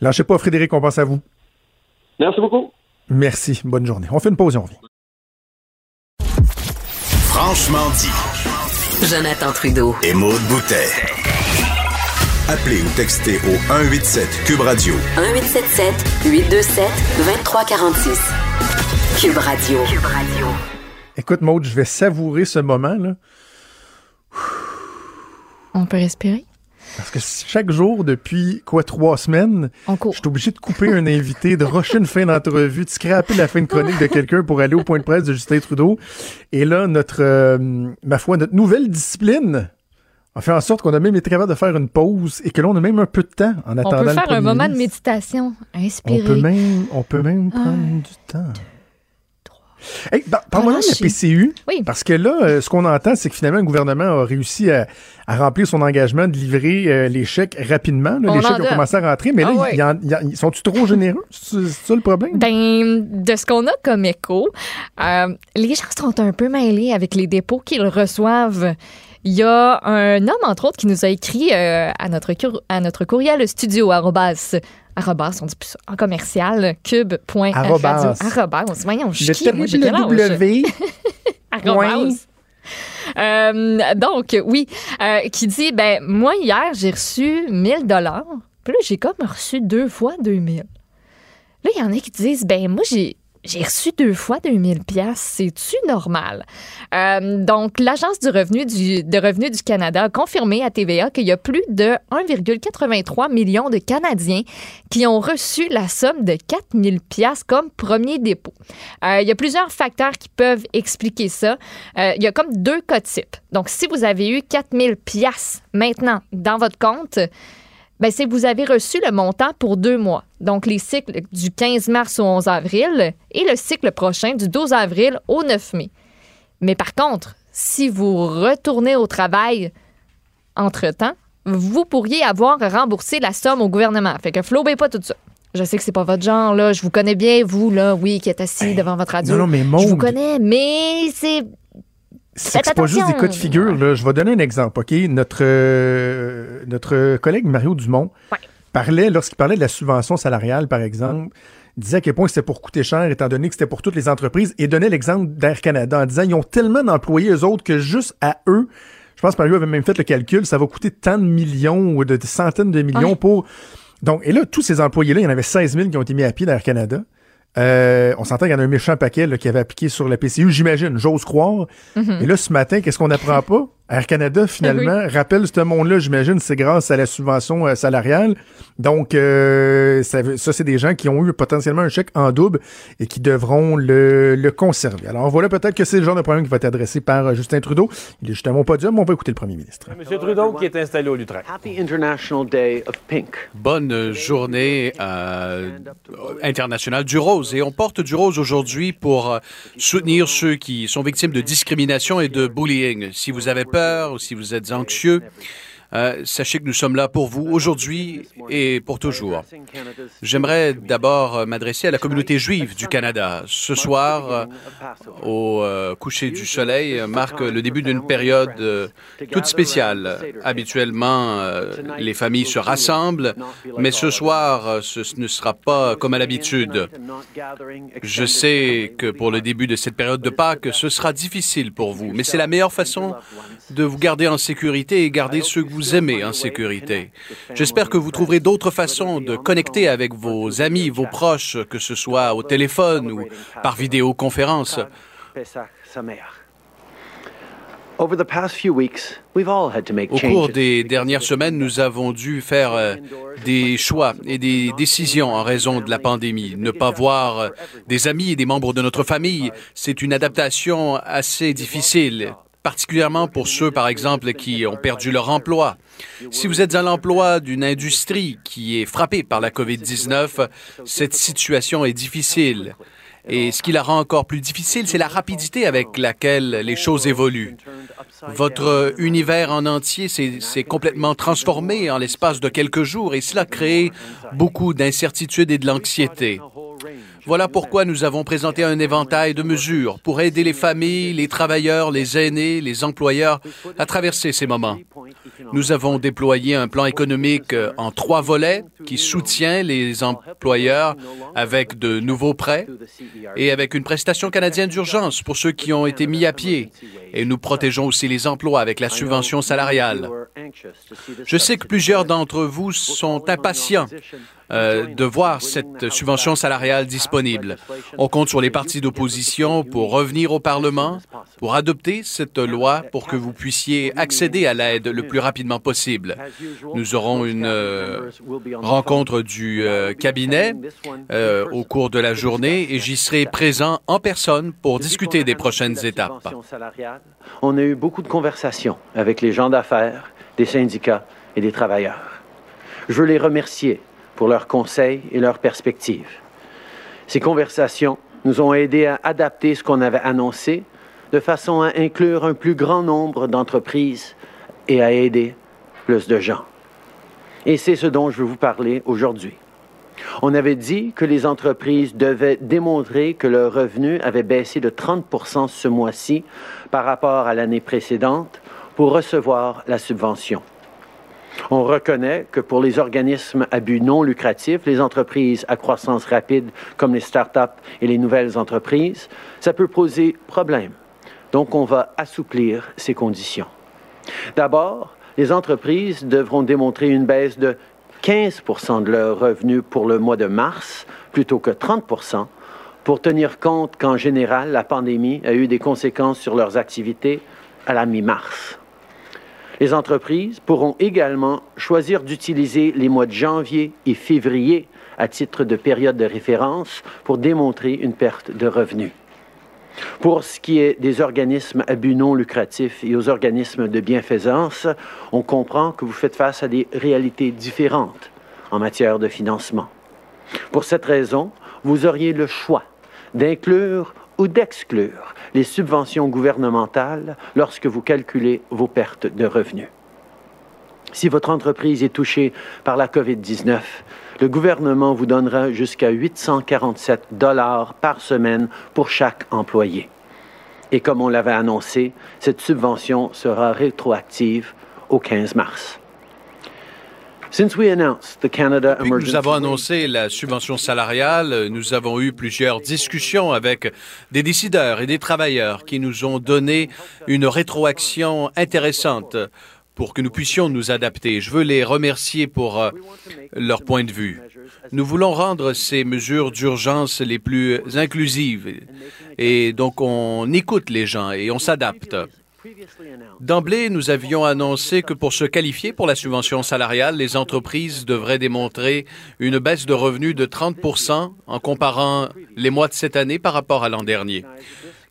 Lâchez pas, Frédéric, on pense à vous. Merci beaucoup. Merci. Bonne journée. On fait une pause et on revient. Franchement dit. Jonathan Trudeau. Et Maude Boutet. Appelez ou textez au 187 Cube Radio. 1877 827 2346. Cube Radio. Cube Radio. Écoute, Maude, je vais savourer ce moment, là. On peut respirer? Parce que chaque jour, depuis quoi, trois semaines, je suis obligé de couper un invité, de rusher une fin d'entrevue, de scraper la fin de chronique de quelqu'un pour aller au point de presse de Justin Trudeau. Et là, notre, euh, ma foi, notre nouvelle discipline a fait en sorte qu'on a même été capable de faire une pause et que là, on a même un peu de temps en attendant. On peut faire un moment de méditation, inspirer. On peut même, on peut même prendre du temps. Hey, Parle-moi de la PCU. Oui. Parce que là, euh, ce qu'on entend, c'est que finalement, le gouvernement a réussi à, remplir son engagement de livrer euh, les chèques rapidement. les chèques ont commencé à rentrer, mais là, ah ils sont-ils trop généreux? C'est ça le problème? Ben, de ce qu'on a comme écho, euh, les gens sont un peu mêlés avec les dépôts qu'ils reçoivent. Il y a un homme, entre autres, qui nous a écrit à, notre, à notre courriel studio arrobas, on dit plus ça, en commercial, cube.radio. Arrobas. Arrobas. Voyons, je suis moi, j'ai W. euh, donc, oui, euh, qui dit, ben, moi, hier, j'ai reçu 1000 dollars. Puis là, j'ai comme reçu deux fois 2000. Là, il y en a qui disent, ben, moi, j'ai j'ai reçu deux fois 2000 pièces, c'est-tu normal? Euh, donc, l'Agence du revenu du, de revenu du Canada a confirmé à TVA qu'il y a plus de 1,83 million de Canadiens qui ont reçu la somme de 4000 pièces comme premier dépôt. Euh, il y a plusieurs facteurs qui peuvent expliquer ça. Euh, il y a comme deux cas types. Donc, si vous avez eu 4000 pièces maintenant dans votre compte, ben, c'est que vous avez reçu le montant pour deux mois. Donc, les cycles du 15 mars au 11 avril et le cycle prochain du 12 avril au 9 mai. Mais par contre, si vous retournez au travail entre-temps, vous pourriez avoir remboursé la somme au gouvernement. Fait que flobez pas tout ça. Je sais que c'est pas votre genre, là. Je vous connais bien, vous, là, oui, qui êtes assis devant votre radio. Non, non, mais Je vous connais, mais c'est c'est pas juste des cas de figure. Là. Je vais donner un exemple. OK? Notre, euh, notre collègue Mario Dumont parlait, lorsqu'il parlait de la subvention salariale, par exemple, disait à quel point c'était pour coûter cher, étant donné que c'était pour toutes les entreprises, et donnait l'exemple d'Air Canada en disant ils ont tellement d'employés, eux autres, que juste à eux, je pense que Mario avait même fait le calcul, ça va coûter tant de millions ou de, centaines de millions pour. Donc, et là, tous ces employés-là, il y en avait 16 000 qui ont été mis à pied d'Air Canada. Euh, on s'entend qu'il y en a un méchant paquet qui avait appliqué sur la PCU, j'imagine, j'ose croire. Mm-hmm. Et là, ce matin, qu'est-ce qu'on n'apprend pas? Air Canada, finalement, rappelle ce monde-là, j'imagine, c'est grâce à la subvention euh, salariale. Donc, euh, ça, c'est des gens qui ont eu potentiellement un chèque en double et qui devront le, le conserver. Alors, voilà peut-être que c'est le genre de problème qui va être adressé par euh, Justin Trudeau. Il est justement pas dur, mais on va écouter le premier ministre. Monsieur Trudeau qui est installé au Lutrin. Happy International Day of Pink. Bonne journée internationale du rose. Et on porte du rose aujourd'hui pour soutenir ceux qui sont victimes de discrimination et de bullying. Si vous avez peur ou si vous êtes anxieux, Euh, sachez que nous sommes là pour vous aujourd'hui et pour toujours. J'aimerais d'abord euh, m'adresser à la communauté juive du Canada. Ce soir, euh, au coucher du soleil, marque le début d'une période toute spéciale. Habituellement, les familles se rassemblent, mais ce soir, ce ne sera pas comme à l'habitude. Je sais que pour le début de cette période de Pâques, ce sera difficile pour vous, mais c'est la meilleure façon de vous garder en sécurité et garder ceux que vous aimez en sécurité. J'espère que vous trouverez d'autres façons de connecter avec vos amis, vos proches, que ce soit au téléphone ou par vidéoconférence. Au cours des dernières semaines, nous avons dû faire euh, des choix et des décisions en raison de la pandémie. Ne pas voir euh, des amis et des membres de notre famille, c'est une adaptation assez difficile particulièrement pour ceux, par exemple, qui ont perdu leur emploi. Si vous êtes à l'emploi d'une industrie qui est frappée par la COVID-19, cette situation est difficile. Et ce qui la rend encore plus difficile, c'est la rapidité avec laquelle les choses évoluent. Votre univers en entier s'est complètement transformé en l'espace de quelques jours et cela crée beaucoup d'incertitudes et de l'anxiété. Voilà pourquoi nous avons présenté un éventail de mesures pour aider les familles, les travailleurs, les aînés, les employeurs à traverser ces moments. Nous avons déployé un plan économique en trois volets qui soutient les employeurs avec de nouveaux prêts et avec une prestation canadienne d'urgence pour ceux qui ont été mis à pied. Et nous protégeons aussi les emplois avec la subvention salariale. Je sais que plusieurs d'entre vous sont impatients euh, de voir cette subvention salariale disponible. On compte sur les partis d'opposition pour revenir au Parlement, pour adopter cette loi pour que vous puissiez accéder à l'aide le plus rapidement possible. Nous aurons une euh, rencontre du euh, cabinet au cours de la journée et j'y serai présent en personne pour discuter des prochaines étapes. On a eu beaucoup de conversations avec les gens d'affaires, des syndicats et des travailleurs. Je veux les remercier pour leurs conseils et leurs perspectives. Ces conversations nous ont aidés à adapter ce qu'on avait annoncé de façon à inclure un plus grand nombre d'entreprises et à aider plus de gens. Et c'est ce dont je veux vous parler aujourd'hui. On avait dit que les entreprises devaient démontrer que leurs revenus avaient baissé de 30 ce mois-ci par rapport à l'année précédente pour recevoir la subvention. On reconnaît que pour les organismes à but non lucratif, les entreprises à croissance rapide comme les start-up et les nouvelles entreprises, ça peut poser problème. Donc, on va assouplir ces conditions. D'abord, les entreprises devront démontrer une baisse de 15% de leurs revenus pour le mois de mars plutôt que 30% pour tenir compte qu'en général, la pandémie a eu des conséquences sur leurs activités à la mi-mars. Les entreprises pourront également choisir d'utiliser les mois de janvier et février à titre de période de référence pour démontrer une perte de revenus. Pour ce qui est des organismes à but non lucratif et aux organismes de bienfaisance, on comprend que vous faites face à des réalités différentes en matière de financement. Pour cette raison, vous auriez le choix d'inclure ou d'exclure les subventions gouvernementales lorsque vous calculez vos pertes de revenus. Si votre entreprise est touchée par la COVID-19, le gouvernement vous donnera jusqu'à 847 dollars par semaine pour chaque employé. Et comme on l'avait annoncé, cette subvention sera rétroactive au 15 mars. Depuis nous avons annoncé la subvention salariale, nous avons eu plusieurs discussions avec des décideurs et des travailleurs qui nous ont donné une rétroaction intéressante pour que nous puissions nous adapter. Je veux les remercier pour euh, leur point de vue. Nous voulons rendre ces mesures d'urgence les plus inclusives et donc on écoute les gens et on s'adapte. D'emblée, nous avions annoncé que pour se qualifier pour la subvention salariale, les entreprises devraient démontrer une baisse de revenus de 30% en comparant les mois de cette année par rapport à l'an dernier.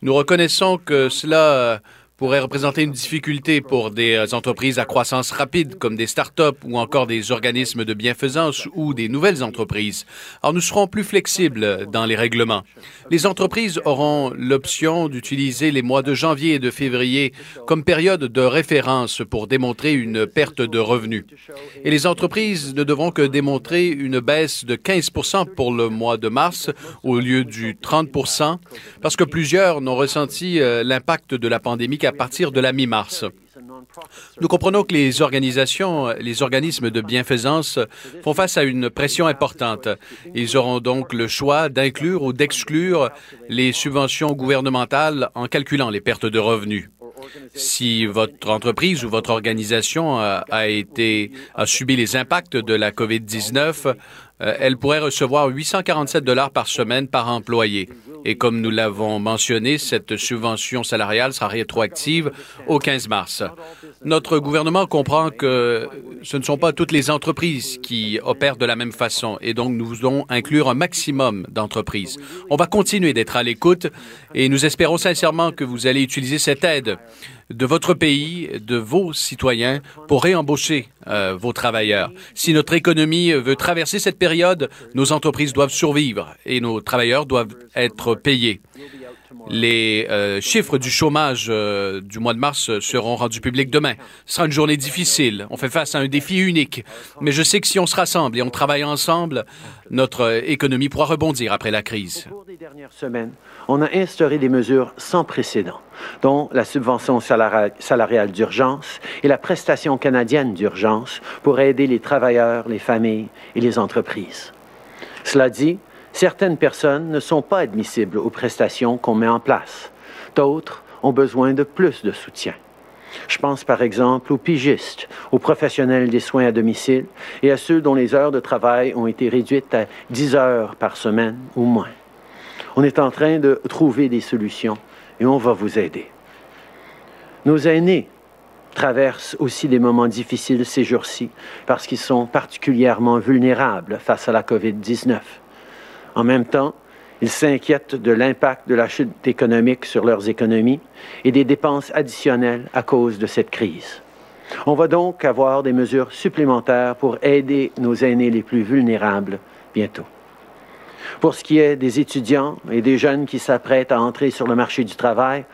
Nous reconnaissons que cela pourrait représenter une difficulté pour des euh, entreprises à croissance rapide comme des start-up ou encore des organismes de bienfaisance ou des nouvelles entreprises. Alors nous serons plus flexibles dans les règlements. Les entreprises auront l'option d'utiliser les mois de janvier et de février comme période de référence pour démontrer une perte de revenus. Et les entreprises ne devront que démontrer une baisse de 15% pour le mois de mars au lieu du 30 parce que plusieurs n'ont ressenti euh, l'impact de la pandémie qu'à partir de la mi-mars. Nous comprenons que les organisations, les organismes de bienfaisance font face à une pression importante. Ils auront donc le choix d'inclure ou d'exclure les subventions gouvernementales en calculant les pertes de revenus. Si votre entreprise ou votre organisation a, a subi les impacts de la COVID-19, euh, elle pourrait recevoir 847 dollars par semaine par employé. Et comme nous l'avons mentionné, cette subvention salariale sera rétroactive au 15 mars. Notre gouvernement comprend que ce ne sont pas toutes les entreprises qui opèrent de la même façon et donc nous voulons inclure un maximum d'entreprises. On va continuer d'être à l'écoute et nous espérons sincèrement que vous allez utiliser cette aide de votre pays, de vos citoyens pour réembaucher euh, vos travailleurs. Si notre économie veut traverser cette période, nos entreprises doivent survivre et nos travailleurs doivent être payés. Les euh, chiffres du chômage euh, du mois de mars seront rendus publics demain. Ce sera une journée difficile. On fait face à un défi unique. Mais je sais que si on se rassemble et on travaille ensemble, notre économie pourra rebondir après la crise. On a instauré des mesures sans précédent, dont la subvention salariale d'urgence et la prestation canadienne d'urgence pour aider les travailleurs, les familles et les entreprises. Cela dit, Certaines personnes ne sont pas admissibles aux prestations qu'on met en place. D'autres ont besoin de plus de soutien. Je pense par exemple aux pigistes, aux professionnels des soins à domicile et à ceux dont les heures de travail ont été réduites à 10 heures par semaine ou moins. On est en train de trouver des solutions et on va vous aider. Nos aînés traversent aussi des moments difficiles ces jours-ci parce qu'ils sont particulièrement vulnérables face à la COVID-19. En même temps, ils s'inquiètent de l'impact de la chute économique sur leurs économies et des dépenses additionnelles à cause de cette crise. On va donc avoir des mesures supplémentaires pour aider nos aînés les plus vulnérables bientôt. Pour ce qui est des étudiants et des jeunes qui s'apprêtent à entrer sur le marché du travail,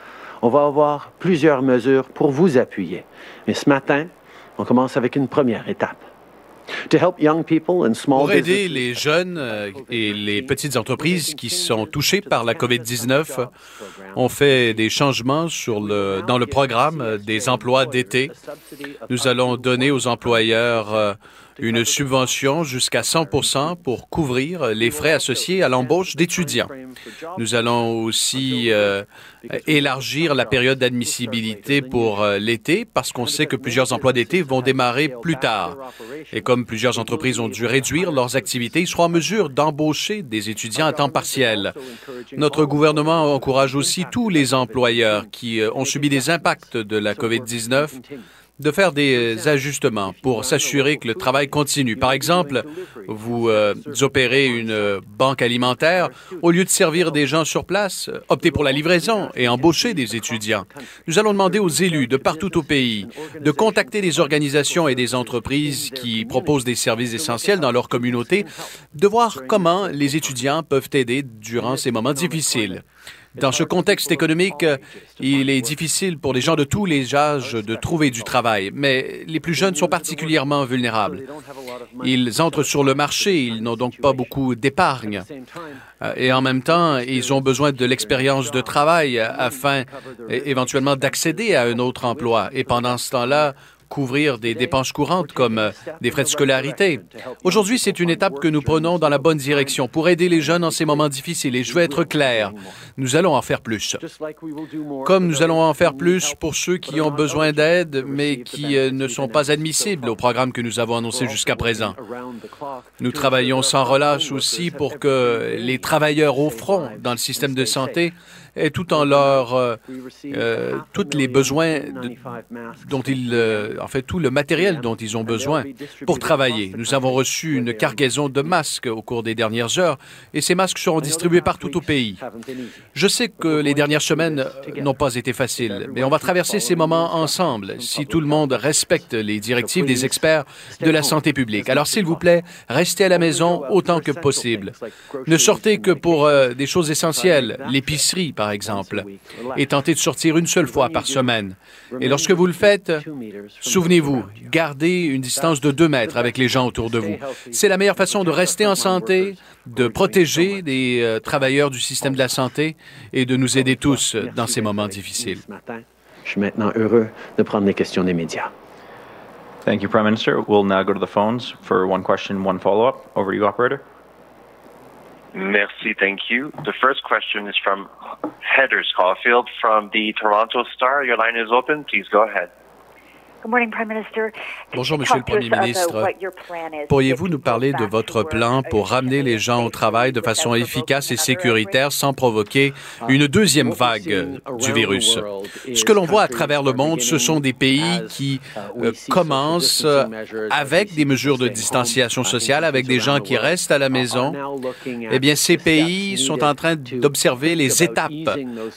on va avoir plusieurs mesures pour vous appuyer. Mais ce matin, on commence avec une première étape. Pour aider les jeunes euh, et les petites entreprises qui sont touchées par la COVID-19, on fait des changements sur le, dans le programme des emplois d'été. Nous allons donner aux employeurs euh, une subvention jusqu'à 100% pour couvrir les frais associés à l'embauche d'étudiants. Nous allons aussi euh, élargir la période d'admissibilité pour euh, l'été parce qu'on sait que plusieurs emplois d'été vont démarrer plus tard. Et comme plusieurs entreprises ont dû réduire leurs activités, ils seront en mesure d'embaucher des étudiants à temps partiel. Notre gouvernement encourage aussi tous les employeurs qui euh, ont subi des impacts de la COVID-19 de faire des ajustements pour s'assurer que le travail continue. Par exemple, vous euh, opérez une banque alimentaire, au lieu de servir des gens sur place, optez pour la livraison et embauchez des étudiants. Nous allons demander aux élus de partout au pays de contacter des organisations et des entreprises qui proposent des services essentiels dans leur communauté, de voir comment les étudiants peuvent aider durant ces moments difficiles. Dans ce contexte économique, il est difficile pour les gens de tous les âges de trouver du travail, mais les plus jeunes sont particulièrement vulnérables. Ils entrent sur le marché, ils n'ont donc pas beaucoup d'épargne. Euh, et en même temps, ils ont besoin de l'expérience de travail afin éventuellement d'accéder à un autre emploi. Et pendant ce temps-là, couvrir des dépenses courantes comme euh, des frais de scolarité. Aujourd'hui, c'est une étape que nous prenons dans la bonne direction pour aider les jeunes en ces moments difficiles. Et je veux être clair, nous allons en faire plus. Comme nous allons en faire plus pour ceux qui ont besoin d'aide, mais qui euh, ne sont pas admissibles au programme que nous avons annoncé jusqu'à présent. Nous travaillons sans relâche aussi pour que les travailleurs au front dans le système de santé et tout en leur euh, euh, tous les besoins dont ils, euh, en fait, tout le matériel dont ils ont besoin pour travailler. Nous avons reçu une cargaison de masques au cours des dernières heures et ces masques seront distribués partout au pays. Je sais que les dernières semaines n'ont pas été faciles, mais on va traverser ces moments ensemble si tout le monde respecte les directives des experts de la santé publique. Alors, s'il vous plaît, restez à la maison autant que possible. Ne sortez que pour euh, des choses essentielles, l'épicerie, par exemple, et tentez de sortir une seule fois par semaine. Et lorsque vous le faites, souvenez-vous, gardez une distance de deux mètres avec les gens autour de vous. C'est la meilleure façon de rester en santé, de protéger les euh, travailleurs du système de la santé et de nous aider tous dans ces moments difficiles. Je suis maintenant heureux de prendre les questions des médias. Thank you, Prime Minister. We'll now go to the phones for one question, one follow-up. Over to you, operator. Merci, thank you. The first question is from Heather Schofield from the Toronto Star. Your line is open. Please go ahead. Bonjour, Monsieur le Premier ministre. Pourriez-vous nous parler de votre plan pour ramener les gens au travail de façon efficace et sécuritaire sans provoquer une deuxième vague du virus? Ce que l'on voit à travers le monde, ce sont des pays qui euh, commencent euh, avec des mesures de distanciation sociale, avec des gens qui restent à la maison. Eh bien, ces pays sont en train d'observer les étapes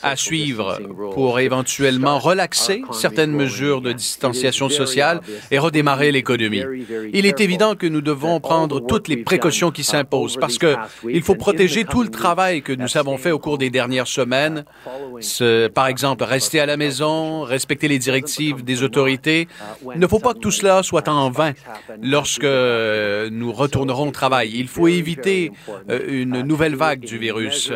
à suivre pour éventuellement relaxer certaines mesures de distanciation sociale et redémarrer l'économie. Il est évident que nous devons prendre toutes les précautions qui s'imposent parce que il faut protéger tout le travail que nous avons fait au cours des dernières semaines. Par exemple, rester à la maison, respecter les directives des autorités. Il ne faut pas que tout cela soit en vain lorsque euh, nous retournerons au travail. Il faut éviter euh, une nouvelle vague du virus.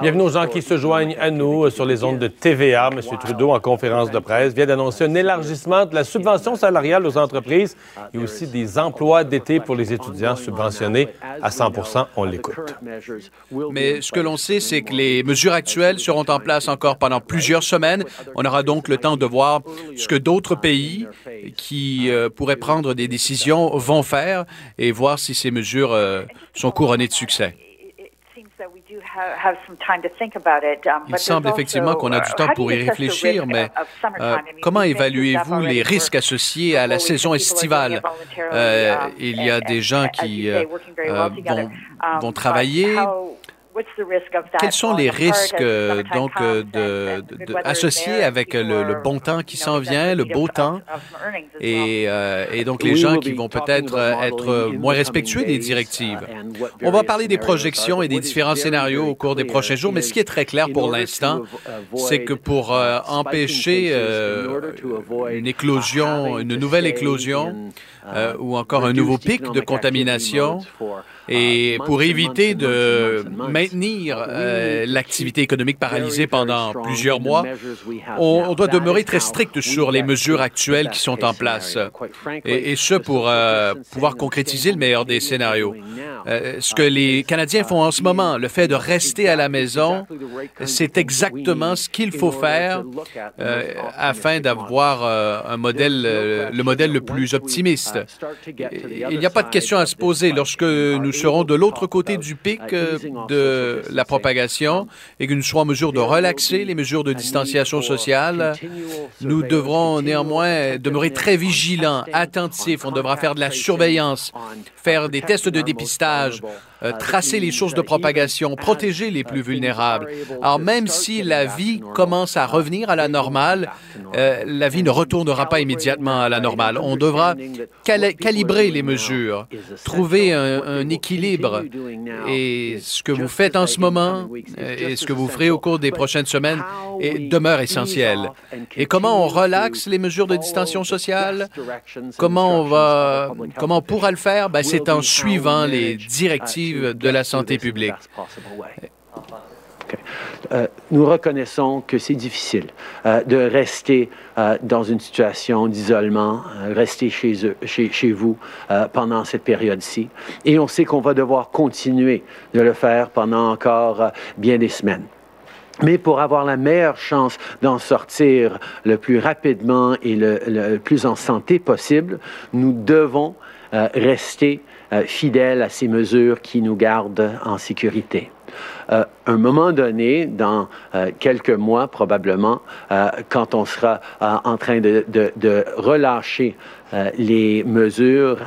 Bienvenue aux gens qui se joignent à nous euh, sur les ondes de TVA. M. Trudeau, en conférence de presse, vient d'annoncer un élargissement de la subvention salariale aux entreprises et aussi des emplois d'été pour les étudiants subventionnés à 100 On l'écoute. Mais ce que l'on sait, c'est que les mesures actuelles seront en place encore pendant plusieurs semaines. On aura donc le temps de voir ce que d'autres pays qui euh, pourraient prendre des décisions vont faire et voir si ces mesures euh, sont couronnées de succès. Il semble effectivement qu'on a du temps pour y réfléchir, mais euh, comment évaluez-vous les risques associés à la saison estivale? Euh, il y a des gens qui euh, vont, vont travailler. Quels sont les risques euh, donc euh, de, de- de- associés avec le, le bon temps qui s'en vient, le beau temps, et, euh, et donc les gens qui vont peut-être euh, être moins respectueux des directives? On va parler des projections et des différents scénarios au cours des prochains jours, mais ce qui est très clair pour l'instant, c'est que pour euh, empêcher euh, une éclosion, une nouvelle éclosion, euh, ou encore un nouveau pic de contamination, et pour éviter de maintenir euh, l'activité économique paralysée pendant plusieurs mois, on, on doit demeurer très strict sur les mesures actuelles qui sont en place, et, et ce pour euh, pouvoir concrétiser le meilleur des scénarios. Euh, ce que les Canadiens font en ce moment, le fait de rester à la maison, c'est exactement ce qu'il faut faire afin d'avoir un modèle, le modèle le plus optimiste. Il n'y a pas de question à se poser lorsque nous serons de l'autre côté du pic euh, de la propagation et que nous serons en mesure de relaxer les mesures de distanciation sociale. Nous devrons néanmoins demeurer très vigilants, attentifs. On devra faire de la surveillance, faire des tests de dépistage, tracer les sources de propagation, protéger les plus vulnérables. Alors même si la vie commence à revenir à la normale, euh, la vie ne retournera pas immédiatement à la normale. On devra cali- calibrer les mesures, trouver un, équilibre. Et ce que vous faites en ce moment euh, et ce que vous ferez au cours des prochaines semaines demeure essentiel. Et comment on relaxe les mesures de distanciation sociale? Comment on va, comment pourra le faire? Ben, c'est en suivant les directives de la santé publique. Euh, nous reconnaissons que c'est difficile euh, de rester euh, dans une situation d'isolement, rester chez, eux, chez, vous pendant cette période-ci. Et on sait qu'on va devoir continuer de le faire pendant encore bien des semaines. Mais pour avoir la meilleure chance d'en sortir le plus rapidement et le, plus en santé possible, nous devons rester euh, fidèles à ces mesures qui nous gardent en sécurité. euh, un moment donné, dans euh, quelques mois probablement, euh, quand on sera euh, en train de, de- relâcher les mesures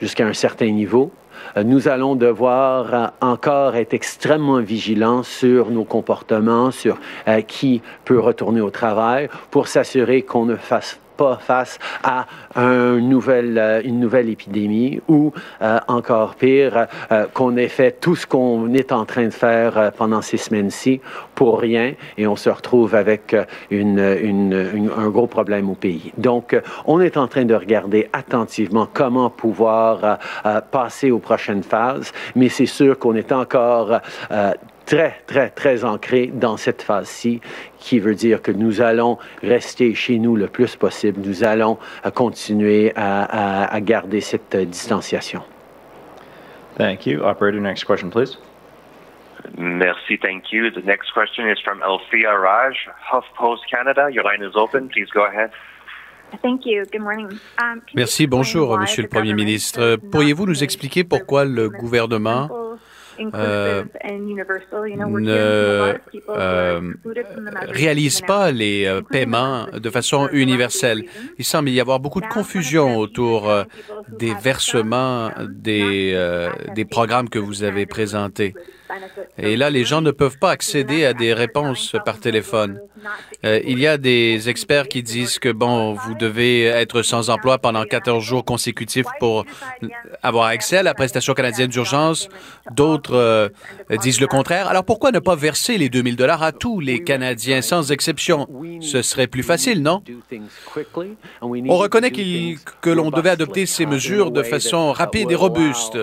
jusqu'à un certain niveau, nous allons devoir encore être extrêmement vigilants sur nos comportements, sur qui peut retourner au travail, pour s'assurer qu'on ne fasse pas face à euh, une nouvelle épidémie ou euh, encore pire, euh, qu'on ait fait tout ce qu'on est en train de faire pendant ces semaines-ci pour rien et on se retrouve avec un gros problème au pays. Donc, on est en train de regarder attentivement comment pouvoir passer aux prochaines phases, mais c'est sûr qu'on est encore très, très, très ancré dans cette phase-ci, qui veut dire que nous allons rester chez nous le plus possible. Nous allons euh, continuer à, à- à garder cette euh, distanciation. Thank you. Operator, next question, please. Merci, thank you. The next question is from Althea Raj, HuffPost Canada. Your line is open. Please go ahead. Thank you. Good morning. Um, Merci, bonjour, Monsieur le Premier ministre. Pourriez-vous nous expliquer pourquoi le gouvernement euh, ne euh, excluded from the measures réalise pas les euh, paiements de façon universelle. Il semble y avoir beaucoup de confusion autour des versements des, euh, des programmes que vous avez présentés. Et là, les gens ne peuvent pas accéder à des réponses par téléphone. Euh, il y a des experts qui disent que, bon, vous devez être sans emploi pendant 14 jours consécutifs pour avoir accès à la prestation canadienne d'urgence. D'autres euh, disent le contraire. Alors pourquoi ne pas verser les 2000 dollars à tous les Canadiens sans exception? Ce serait plus facile, non? On reconnaît que l'on devait adopter ces mesures de façon rapide et robuste,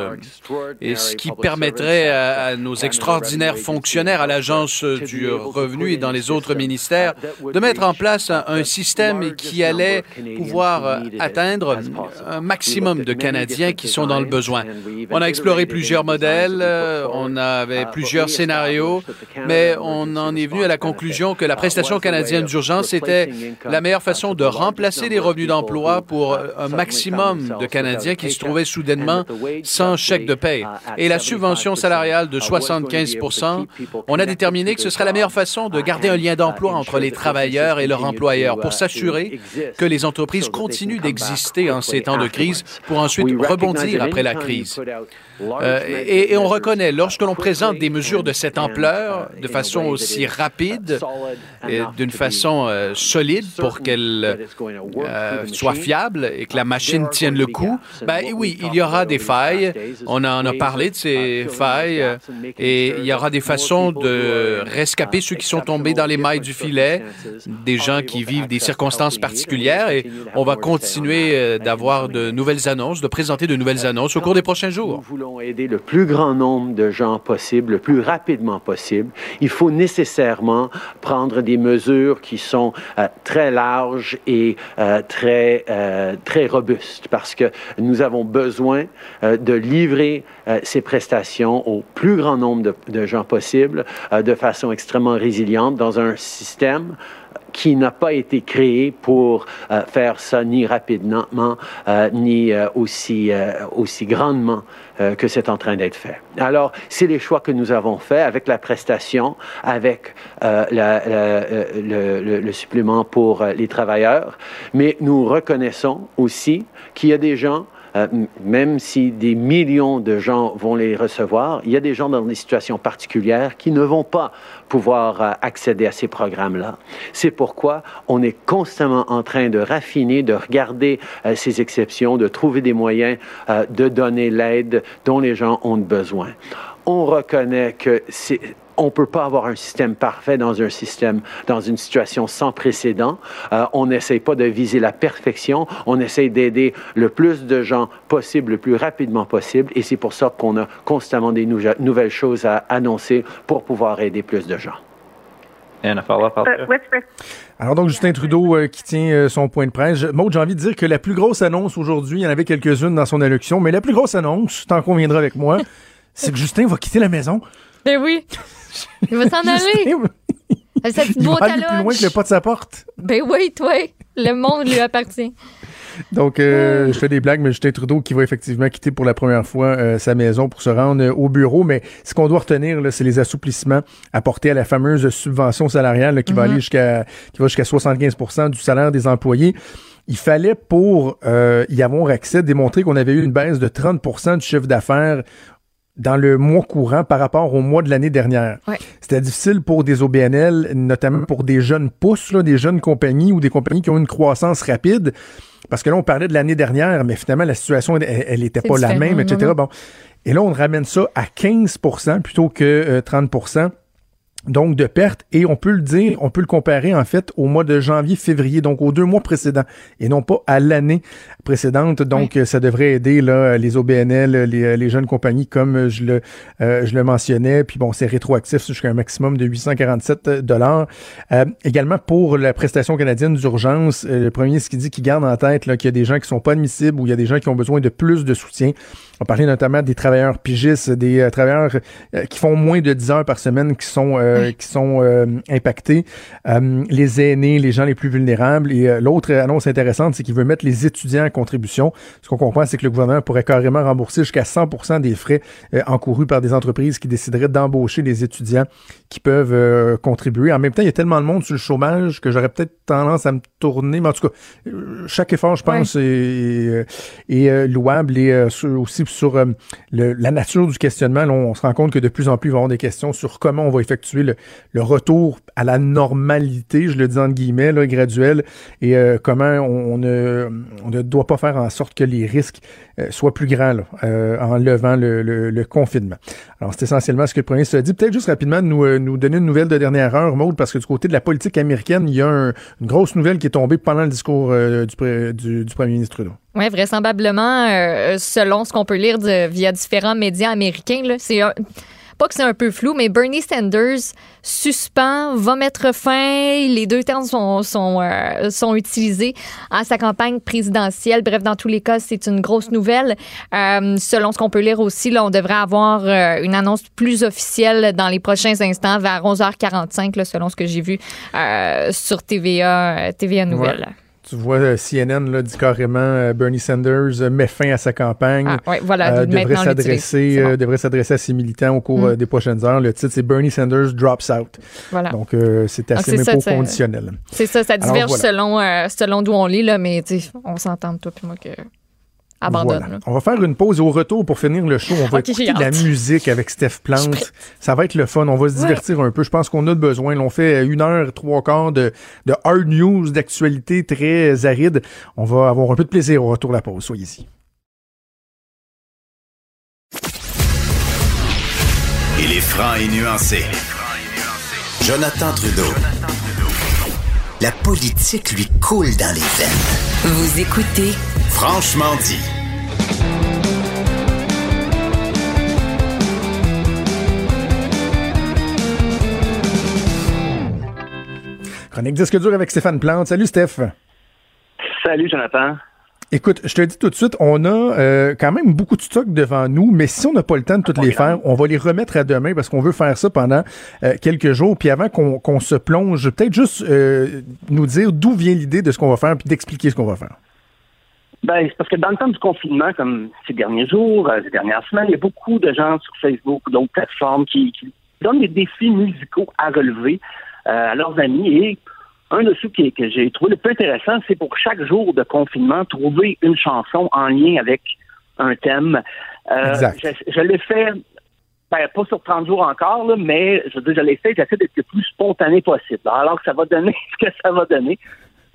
et ce qui permettrait à, à nos extraordinaires fonctionnaires à l'Agence du revenu et dans les autres ministères de mettre en place un, système qui allait pouvoir atteindre un maximum de Canadiens qui sont dans le besoin. On a exploré plusieurs modèles, euh, on avait plusieurs scénarios, mais on en est venu à la conclusion que la prestation canadienne d'urgence était la meilleure façon de remplacer les revenus d'emploi pour un maximum de Canadiens qui se trouvaient soudainement sans chèque de paye. Et la subvention salariale de 75 on a déterminé que ce serait la meilleure façon de garder un lien d'emploi entre les travailleurs et leur employeur pour s'assurer que les entreprises continuent d'exister en ces temps de crise pour ensuite rebondir après la crise. Euh, et, et on reconnaît, lorsque l'on présente des mesures de cette ampleur, de façon aussi rapide, et d'une façon euh, solide pour qu'elles euh, soient fiables et que la machine tienne le coup, ben oui, il y aura des failles. On en a parlé de ces failles et il y aura des façons de rescaper ceux qui sont tombés dans les mailles du filet, des gens qui vivent des circonstances particulières et on va continuer euh, d'avoir de nouvelles annonces, de présenter de nouvelles annonces au cours des prochains jours. Aider le plus grand nombre de gens possible, le plus rapidement possible. Il faut nécessairement prendre des mesures qui sont euh, très larges et euh, très, euh, très robustes parce que nous avons besoin de livrer ces prestations au plus grand nombre de, gens possible de façon extrêmement résiliente dans un système qui n'a pas été créé pour euh, faire ça ni rapidement, euh, ni euh, aussi, euh, aussi grandement euh, que c'est en train d'être fait. Alors, c'est les choix que nous avons faits avec la prestation, avec le, le- le supplément pour les travailleurs, mais nous reconnaissons aussi qu'il y a des gens euh, même si des millions de gens vont les recevoir, il y a des gens dans des situations particulières qui ne vont pas pouvoir euh, accéder à ces programmes-là. C'est pourquoi on est constamment en train de raffiner, de regarder euh, ces exceptions, de trouver des moyens de donner l'aide dont les gens ont besoin. On reconnaît que c'est on ne peut pas avoir un système parfait dans un système, dans une situation sans précédent. Euh, on n'essaye pas de viser la perfection. On essaye d'aider le plus de gens possible, le plus rapidement possible. Et c'est pour ça qu'on a constamment des nouvelles choses à annoncer pour pouvoir aider plus de gens. Althea? Alors donc, Justin Trudeau euh, qui tient euh, son point de presse. Maud, j'ai envie de dire que la plus grosse annonce aujourd'hui, il y en avait quelques-unes dans son allocution, mais la plus grosse annonce, tant qu'on viendra avec moi, c'est que Justin va quitter la maison. Ben oui. Il va s'en aller. Avec sa petite Il va à aller plus loin que le pas de sa porte. Ben oui, toi. Le monde lui appartient. Donc, euh, je fais des blagues, mais Justin Trudeau qui va effectivement quitter pour la première fois euh, sa maison pour se rendre euh, au bureau. Mais ce qu'on doit retenir, c'est les assouplissements apportés à la fameuse subvention salariale là, qui va Mhm. aller jusqu'à qui va jusqu'à 75% du salaire des employés. Il fallait, pour euh, y avoir accès, démontrer qu'on avait eu une baisse de 30% du chiffre d'affaires dans le mois courant par rapport au mois de l'année dernière. Ouais. C'était difficile pour des OBNL, notamment pour des jeunes pousses, là, des jeunes compagnies ou des compagnies qui ont une croissance rapide. Parce que là, on parlait de l'année dernière, mais finalement, la situation, elle, elle était C'est pas la même, etc. Bon. Et là, on ramène ça à 15% plutôt que euh, 30 donc de perte et on peut le dire, on peut le comparer en fait au mois de janvier, février, donc aux deux mois précédents et non pas à l'année précédente. Donc euh, ça devrait aider là les OBNL, les, les jeunes compagnies comme euh, je le euh, je le mentionnais. Puis bon, c'est rétroactif jusqu'à un maximum de 847 dollars. Euh, également pour la prestation canadienne d'urgence, euh, le premier ministre qui dit qu'il garde en tête là, qu'il y a des gens qui sont pas admissibles ou il y a des gens qui ont besoin de plus de soutien. On parlait notamment des travailleurs pigistes, des euh, travailleurs euh, qui font moins de 10 heures par semaine qui sont euh, qui sont euh, impactés, Euh, les aînés, les gens les plus vulnérables. Et l'autre annonce intéressante, c'est qu'il veut mettre les étudiants en contribution. Ce qu'on comprend, c'est que le gouvernement pourrait carrément rembourser jusqu'à 100% des frais encourus par des entreprises qui décideraient d'embaucher des étudiants qui peuvent contribuer. En même temps, il y a tellement de monde sur le chômage que j'aurais peut-être tendance à me tourner, mais en tout cas, chaque effort, je pense, est, est, est, louable et euh, sur- aussi sur euh, le- la nature du questionnement. Là, on se rend compte que de plus en plus, il va y avoir des questions sur comment on va effectuer le, retour à la normalité, je le dis entre guillemets, graduel, et euh, comment on, ne, doit pas faire en sorte que les risques euh, soient plus grands euh, en levant le, confinement. Alors, c'est essentiellement ce que le premier a dit. Peut-être juste rapidement nous, nous donner une nouvelle de dernière heure, Maude, parce que du côté de la politique américaine, il y a un- une grosse nouvelle qui est tombée pendant le discours du, premier ministre Trudeau. Oui, vraisemblablement, selon ce qu'on peut lire via différents médias américains, c'est un- pas que c'est un peu flou, mais Bernie Sanders suspend, va mettre fin, les deux termes sont, sont, euh, utilisés à sa campagne présidentielle. Bref, dans tous les cas, c'est une grosse nouvelle. Euh, selon ce qu'on peut lire aussi, on devrait avoir euh, une annonce plus officielle dans les prochains instants, vers 11h45, là, selon ce que j'ai vu sur TVA, TVA Nouvelles. Ouais. Tu vois, euh, CNN là, dit carrément euh, Bernie Sanders euh, met fin à sa campagne. Ah, ouais, voilà, devrait s'adresser bon. devrait s'adresser à ses militants au cours Mm. des prochaines heures. Le titre, c'est Bernie Sanders drops out. Voilà. Donc, c'est assez même pas conditionnel. C'est ça, ça Alors, diverge voilà. selon, selon d'où on lit, là, mais on s'entend, toi puis moi, que. Abandonne. Voilà. là. On va faire une pause et au retour pour finir le show. On va écouter de la musique avec Steph Plante. Ça va être le fun. On va se divertir un peu. Je pense qu'on a besoin. Là, on fait une heure, trois quarts de, de hard news, d'actualité très aride. On va avoir un peu de plaisir au retour de la pause. Soyez ici. Il est franc et nuancé. Jonathan Trudeau. La politique lui coule dans les veines. Vous écoutez Franchement dit. Chronique disque dur avec Stéphane Plante. Salut Steph. Salut, Jonathan. Écoute, je te dis tout de suite, on a euh, quand même beaucoup de stocks devant nous, mais si on n'a pas le temps de toutes les faire, on va les remettre à demain parce qu'on veut faire ça pendant euh, quelques jours. Puis avant qu'on se plonge, peut-être juste euh, nous dire d'où vient l'idée de ce qu'on va faire, puis d'expliquer ce qu'on va faire. Ben, c'est parce que dans le temps du confinement, comme ces derniers jours, euh, ces dernières semaines, il y a beaucoup de gens sur Facebook ou d'autres plateformes qui, qui donnent des défis musicaux à relever euh, à leurs amis. Et un de ceux qui- que j'ai trouvé le plus intéressant, c'est pour chaque jour de confinement, trouver une chanson en lien avec un thème. Euh, Exact. Je, je l'ai fait, ben, pas sur 30 jours encore, là, mais je je l'ai fait, j'essaie d'être le plus spontané possible. Alors que ça va donner ce que ça va donner.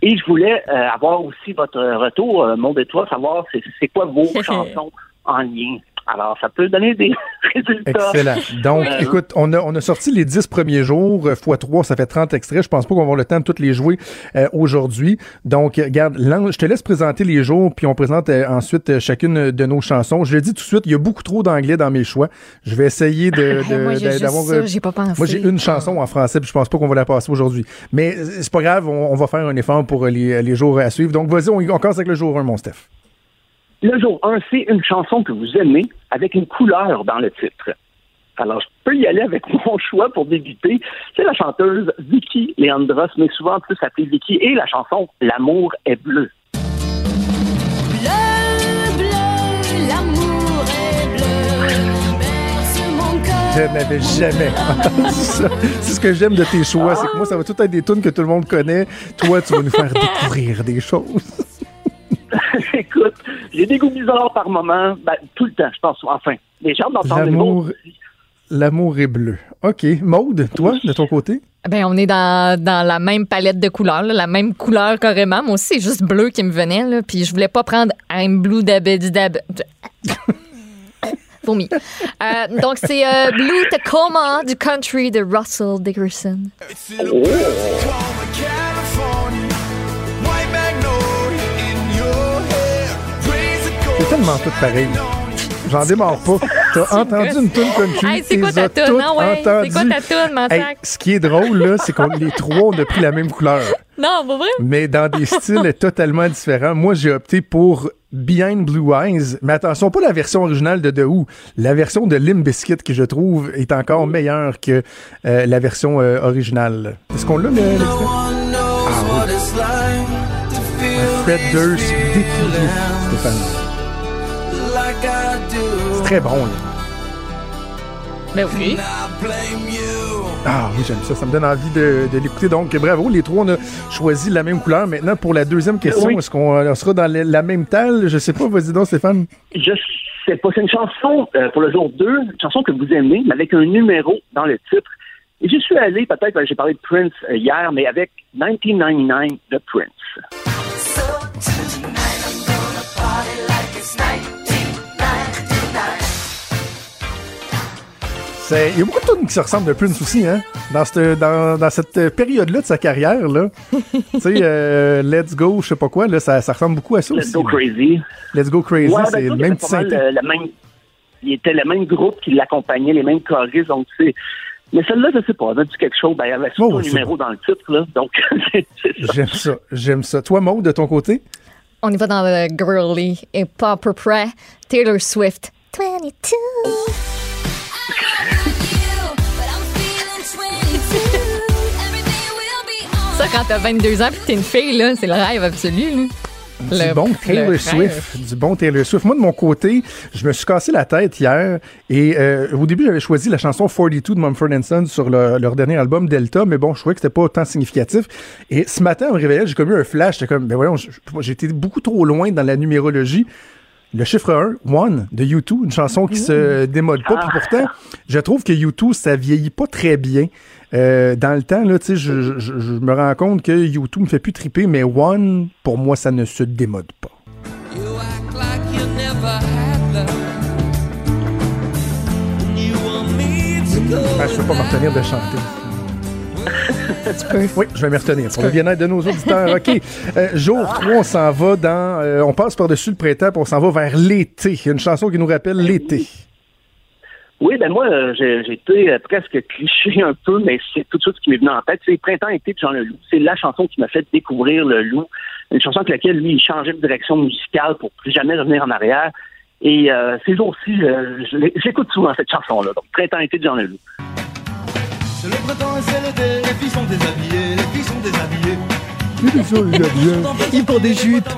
Et je voulais euh, avoir aussi votre retour, euh, mon détour, savoir c'est, c'est quoi vos chansons en lien. Alors, ça peut donner des résultats. Excellent. Donc, Euh, écoute, on a, on a sorti les 10 premiers jours, euh, fois 3, ça fait 30 extraits. Je pense pas qu'on va avoir le temps de toutes les jouer euh, aujourd'hui. Donc, regarde, je te laisse présenter les jours, puis on présente euh, ensuite euh, chacune de nos chansons. Je le dis tout de suite, il y a beaucoup trop d'anglais dans mes choix. Je vais essayer de, de- Moi, j'ai de- juste d'avoir... ça, j'ai pas pensé. Moi, j'ai une chanson en français, puis je pense pas qu'on va la passer aujourd'hui. Mais c'est pas grave, on, on va faire un effort pour les, les jours à suivre. Donc, vas-y, on, on commence avec le jour 1, mon Steph le jour 1, c'est une chanson que vous aimez avec une couleur dans le titre. Alors, je peux y aller avec mon choix pour débuter. C'est la chanteuse Vicky Leandros, mais souvent plus appelée Vicky, et la chanson L'amour est bleu. Bleu, bleu, l'amour est bleu. Berce mon cœur. Je n'avais jamais entendu ça. C'est ce que j'aime de tes choix, c'est que moi, ça va tout être des tunes que tout le monde connaît. Toi, tu vas nous faire découvrir des choses. Écoute, j'ai des goûts bizarres par moment, ben, tout le temps, je pense. Enfin, les gens d'entendre les mots. L'amour, l'amour est bleu. OK. Maude, toi, de ton côté? Ben, on est dans, dans la même palette de couleurs, là, la même couleur carrément. Moi aussi, c'est juste bleu qui me venait, là, puis je voulais pas prendre I'm blue dabedidab. Vomi. Euh, donc, c'est euh, Blue Tacoma du country de Russell Dickerson. C'est tellement tout pareil. J'en démarre pas. T'as entendu une tune country? Hey, c'est quoi t'es ta as toune? toutes Non, ouais, c'est quoi ta toune, mon Hey, ce qui est drôle, là, c'est qu'on les trois, on a pris la même couleur. Non, pas vrai? mais dans des styles totalement différents. Moi, j'ai opté pour Behind Blue Eyes, mais attention, pas la version originale de The Who, la version de Limp Bizkit qui je trouve est encore meilleure que euh, la version euh, originale. Est-ce qu'on l'a le-? Ah oui. Fred Durst défilé, Stéphane. Très bon, là. Ben oui. Ah oui, j'aime ça. Ça me donne envie de, de l'écouter. Donc, bravo, les trois, on a choisi la même couleur. Maintenant, pour la deuxième question, Oui. est-ce qu'on euh, sera dans la, la même talle? Je sais pas, vas-y donc, Stéphane. Je sais pas, c'est une chanson euh, pour le jour 2, une chanson que vous aimez, mais avec un numéro dans le titre. Et j'y suis allé, peut-être, j'ai parlé de Prince euh, hier, mais avec 1999 de Prince. Il y a beaucoup de tunes qui se ressemblent de Prince aussi, hein? Dans cette, dans, dans cette période-là de sa carrière, là. tu sais, euh, Let's Go, je sais pas quoi, là, ça, ça ressemble beaucoup à ça Let's aussi. Go là. Crazy. Let's Go Crazy, Ouais, ben, c'est le même petit le même, il était le même groupe qui l'accompagnait, les mêmes choristes, donc c'est. Mais celle-là, je sais pas, elle a dit quelque chose, ben, il y avait surtout Oh, un numéro dans le titre, là, donc c'est c'est ça. J'aime ça, j'aime ça. Toi, Maud, de ton côté? On y va dans le girly et pas à peu près Taylor Swift. 22. Ça, quand t'as 22 ans et que t'es une fille, là, c'est le rêve absolu. Là. Du Le- bon Taylor. Swift. Du bon Taylor Swift. Moi, de mon côté, je me suis cassé la tête hier. Et euh, au début, j'avais choisi la chanson 42 de Mumford Sons sur le- leur dernier album Delta, mais bon, je trouvais que c'était pas autant significatif. Et ce matin, en me réveillant, j'ai comme eu un flash. J'étais comme, ben voyons, j'étais beaucoup trop loin dans la numérologie. Le chiffre 1, One, de U2, une chanson qui se démode pas. Puis pourtant, je trouve que U2, ça vieillit pas très bien. Euh, dans le temps, là, tu sais, je, je- je- je me rends compte que U2 me fait plus triper, mais One, pour moi, ça ne se démode pas. Ah, je peux pas me retenir de chanter. Oui, je vais me retenir pour le bien-être de nos auditeurs. OK. Euh, jour 3, on s'en va dans. euh, on passe par-dessus le printemps, on s'en va vers l'été. Il y a une chanson qui nous rappelle l'été. Oui, ben moi, euh, j'ai été euh, presque cliché un peu, mais c'est tout de suite ce qui m'est venu en tête. C'est Printemps-été de Jean Leloup. C'est la chanson qui m'a fait découvrir le loup. Une chanson avec laquelle, lui, il changeait de direction musicale pour plus jamais revenir en arrière. Et euh, ces jours-ci, euh, j'écoute souvent cette chanson-là. Donc, Printemps-été de Jean Leloup. C'est le printemps et c'est l'été, les filles sont déshabillées, les filles sont déshabillées. Ils font des chutes.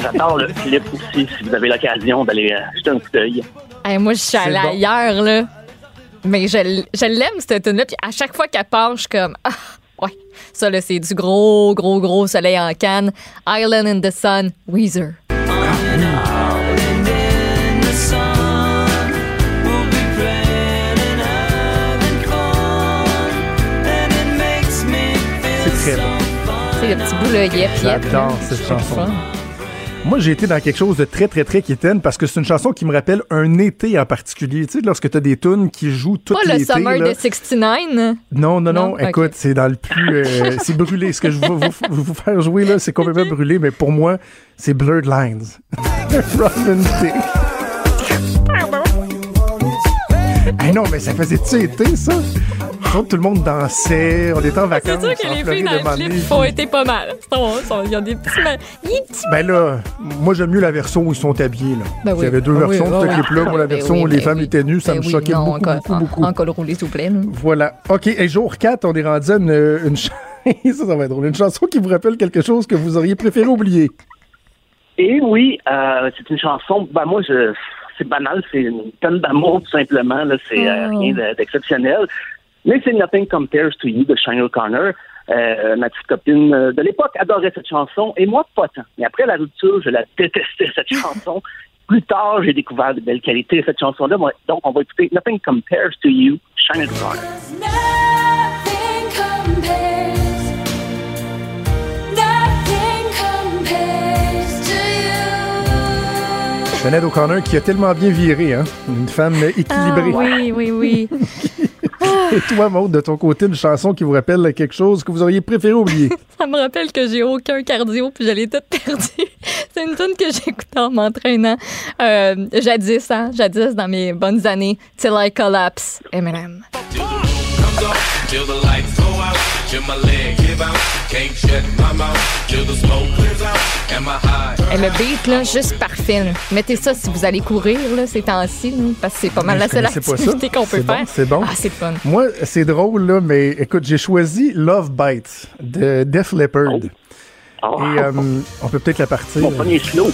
J'adore le clip aussi, si vous avez l'occasion d'aller euh, jeter un coup d'œil. Hey, moi, je suis allée bon. ailleurs, là. Mais je, je l'aime, cette tune là Puis à chaque fois qu'elle part, je suis comme, ah, ouais. Ça, là, c'est du gros, gros, gros soleil en canne. Island in the Sun, Weezer. C'est très bon. C'est le petit bout, là, yep, yep. J'adore cette C'est chanson. Moi, j'ai été dans quelque chose de très, très, très quétaine parce que c'est une chanson qui me rappelle un été en particulier. Tu sais, lorsque tu as des tunes qui jouent tout Pas le l'été. Summer là. de 69. Non, non, non. Non? Écoute, c'est dans le plus. euh, c'est brûlé. Ce que je vais vous, vous- vous faire jouer, là, c'est complètement brûlé, mais pour moi, c'est Blurred Lines. Robin Thicke. Ah non, mais ça faisait-tu été, ça? Tout le monde dansait, on était en C'est vacances. sûr que les filles dans le clip font été pas mal. Ils ont des petits... des petits- Ben là, moi j'aime mieux la version où ils sont habillés. Là. Ben Il y oui. avait deux Ah oui, versions de ah ce oui. clip-là. Moi, la Ben version oui, où les ben femmes oui. étaient nues, ça Ben me oui, choquait non, beaucoup, en, beaucoup, en- beaucoup. En col roulé, s'il vous plaît. là. Voilà. OK, et jour 4, on est rendu à une, une ch- ça, ça va être drôle. Une chanson qui vous rappelle quelque chose que vous auriez préféré oublier. Et oui, euh, c'est une chanson. Ben moi, je c'est banal, c'est une tonne d'amour tout simplement. Là, c'est euh, Oh. rien de- d'exceptionnel. Mais c'est Nothing Compares to You de Shane O'Connor. Euh, ma petite copine euh, de l'époque adorait cette chanson et moi pas tant. Mais après la rupture, je la détestais cette chanson. Plus tard, j'ai découvert de belles qualités de cette chanson-là. Donc, on va écouter Nothing Compares to You, Shane O'Connor. Jeannette O'Connor qui a tellement bien viré, hein? Une femme Ah, équilibrée. oui, oui, oui. Et toi, Maud, de ton côté, une chanson qui vous rappelle quelque chose que vous auriez préféré oublier? Ça me rappelle que j'ai aucun cardio puis je l'ai toute perdue. C'est une tune que j'écoutais en m'entraînant euh, jadis, hein, jadis dans mes bonnes années. Till I Collapse, Eminem. Comes on till the lights go out, till my leg give out. Can't shut my mouth till the smoke clears out. And my high. Et le beat, là, juste parfait. là. Mettez ça si vous allez courir, là, ces temps-ci, là, parce que c'est pas mal la seule connaissais pas ça. activité qu'on peut C'est bon, faire. c'est bon. Ah, c'est fun. Moi, c'est drôle, là, mais écoute, j'ai choisi Love Bites de Def Leppard. Et euh, on peut peut-être la partir. Mon premier slow.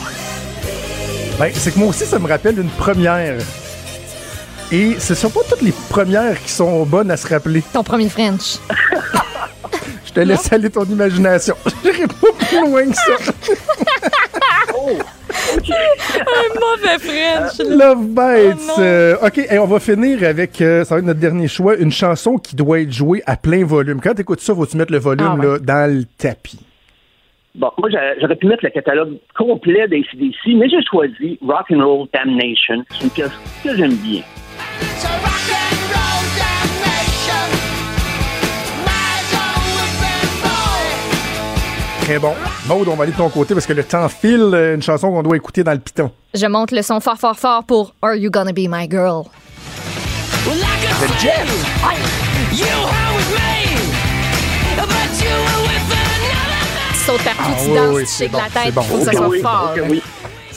Ben, c'est que moi aussi, ça me rappelle une première. Et ce sont pas toutes les premières qui sont bonnes à se rappeler. Ton premier French. Je te laisse aller ton imagination. J'irai pas plus loin que ça. Un mauvais French. Love Bites. Oh. Euh, OK, et on va finir avec, euh, ça va être notre dernier choix, une chanson qui doit être jouée à plein volume. Quand tu écoutes ça, faut-tu mettre le volume Ah ouais. là, dans le tapis? Bon, moi, j'a- j'aurais pu mettre le catalogue complet d'ACDC, mais j'ai choisi Rock and Roll Damnation. C'est une pièce que j'aime bien. Très bon. Maud, on va aller de ton côté parce que le temps file. euh, Une chanson qu'on doit écouter dans le piton. Je monte le son fort, fort, fort pour Are You Gonna Be My Girl? Jeff. You were with me, but you were with another. Tu sautes partout, Ah, tu oui, danses, oui, tu shakes bon, la tête, bon. il faut que ça soit oui, fort. oui.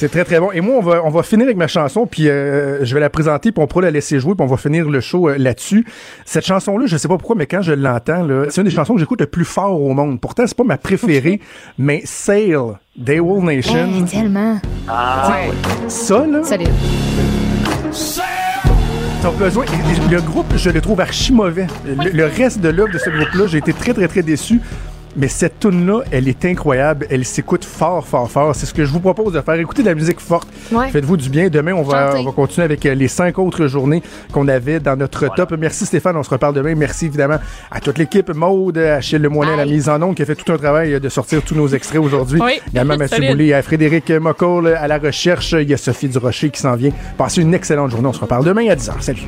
C'est très, très bon. Et moi, on va, on va finir avec ma chanson, puis euh, je vais la présenter, puis on pourra la laisser jouer, puis on va finir le show euh, là-dessus. Cette chanson-là, je sais pas pourquoi, mais quand je l'entends, c'est une des chansons que j'écoute le plus fort au monde. Pourtant, c'est pas ma préférée, mais Sail, Daywall Nation. Hey, tellement. Ah, Ça, là, Solide. t'as besoin. Le groupe, je le trouve archi mauvais. Le, le reste de l'œuvre de ce groupe-là, j'ai été très, très, très déçu. Mais cette tune-là, elle est incroyable. Elle s'écoute fort, fort, fort. C'est ce que je vous propose de faire. Écoutez de la musique forte. Ouais. Faites-vous du bien. Demain, on va, on va continuer avec euh, les cinq autres journées qu'on avait dans notre top. Merci Stéphane, on se reparle demain. Merci évidemment à toute l'équipe. Maude, Achille Lemoyne à la mise en onde qui a fait tout un travail euh, de sortir tous nos extraits aujourd'hui. Oui. Également Mathieu. Boulay, à Frédéric Mocoll à la recherche. Il y a Sophie Durocher qui s'en vient. Passez une excellente journée. On se reparle demain à 10h. Salut.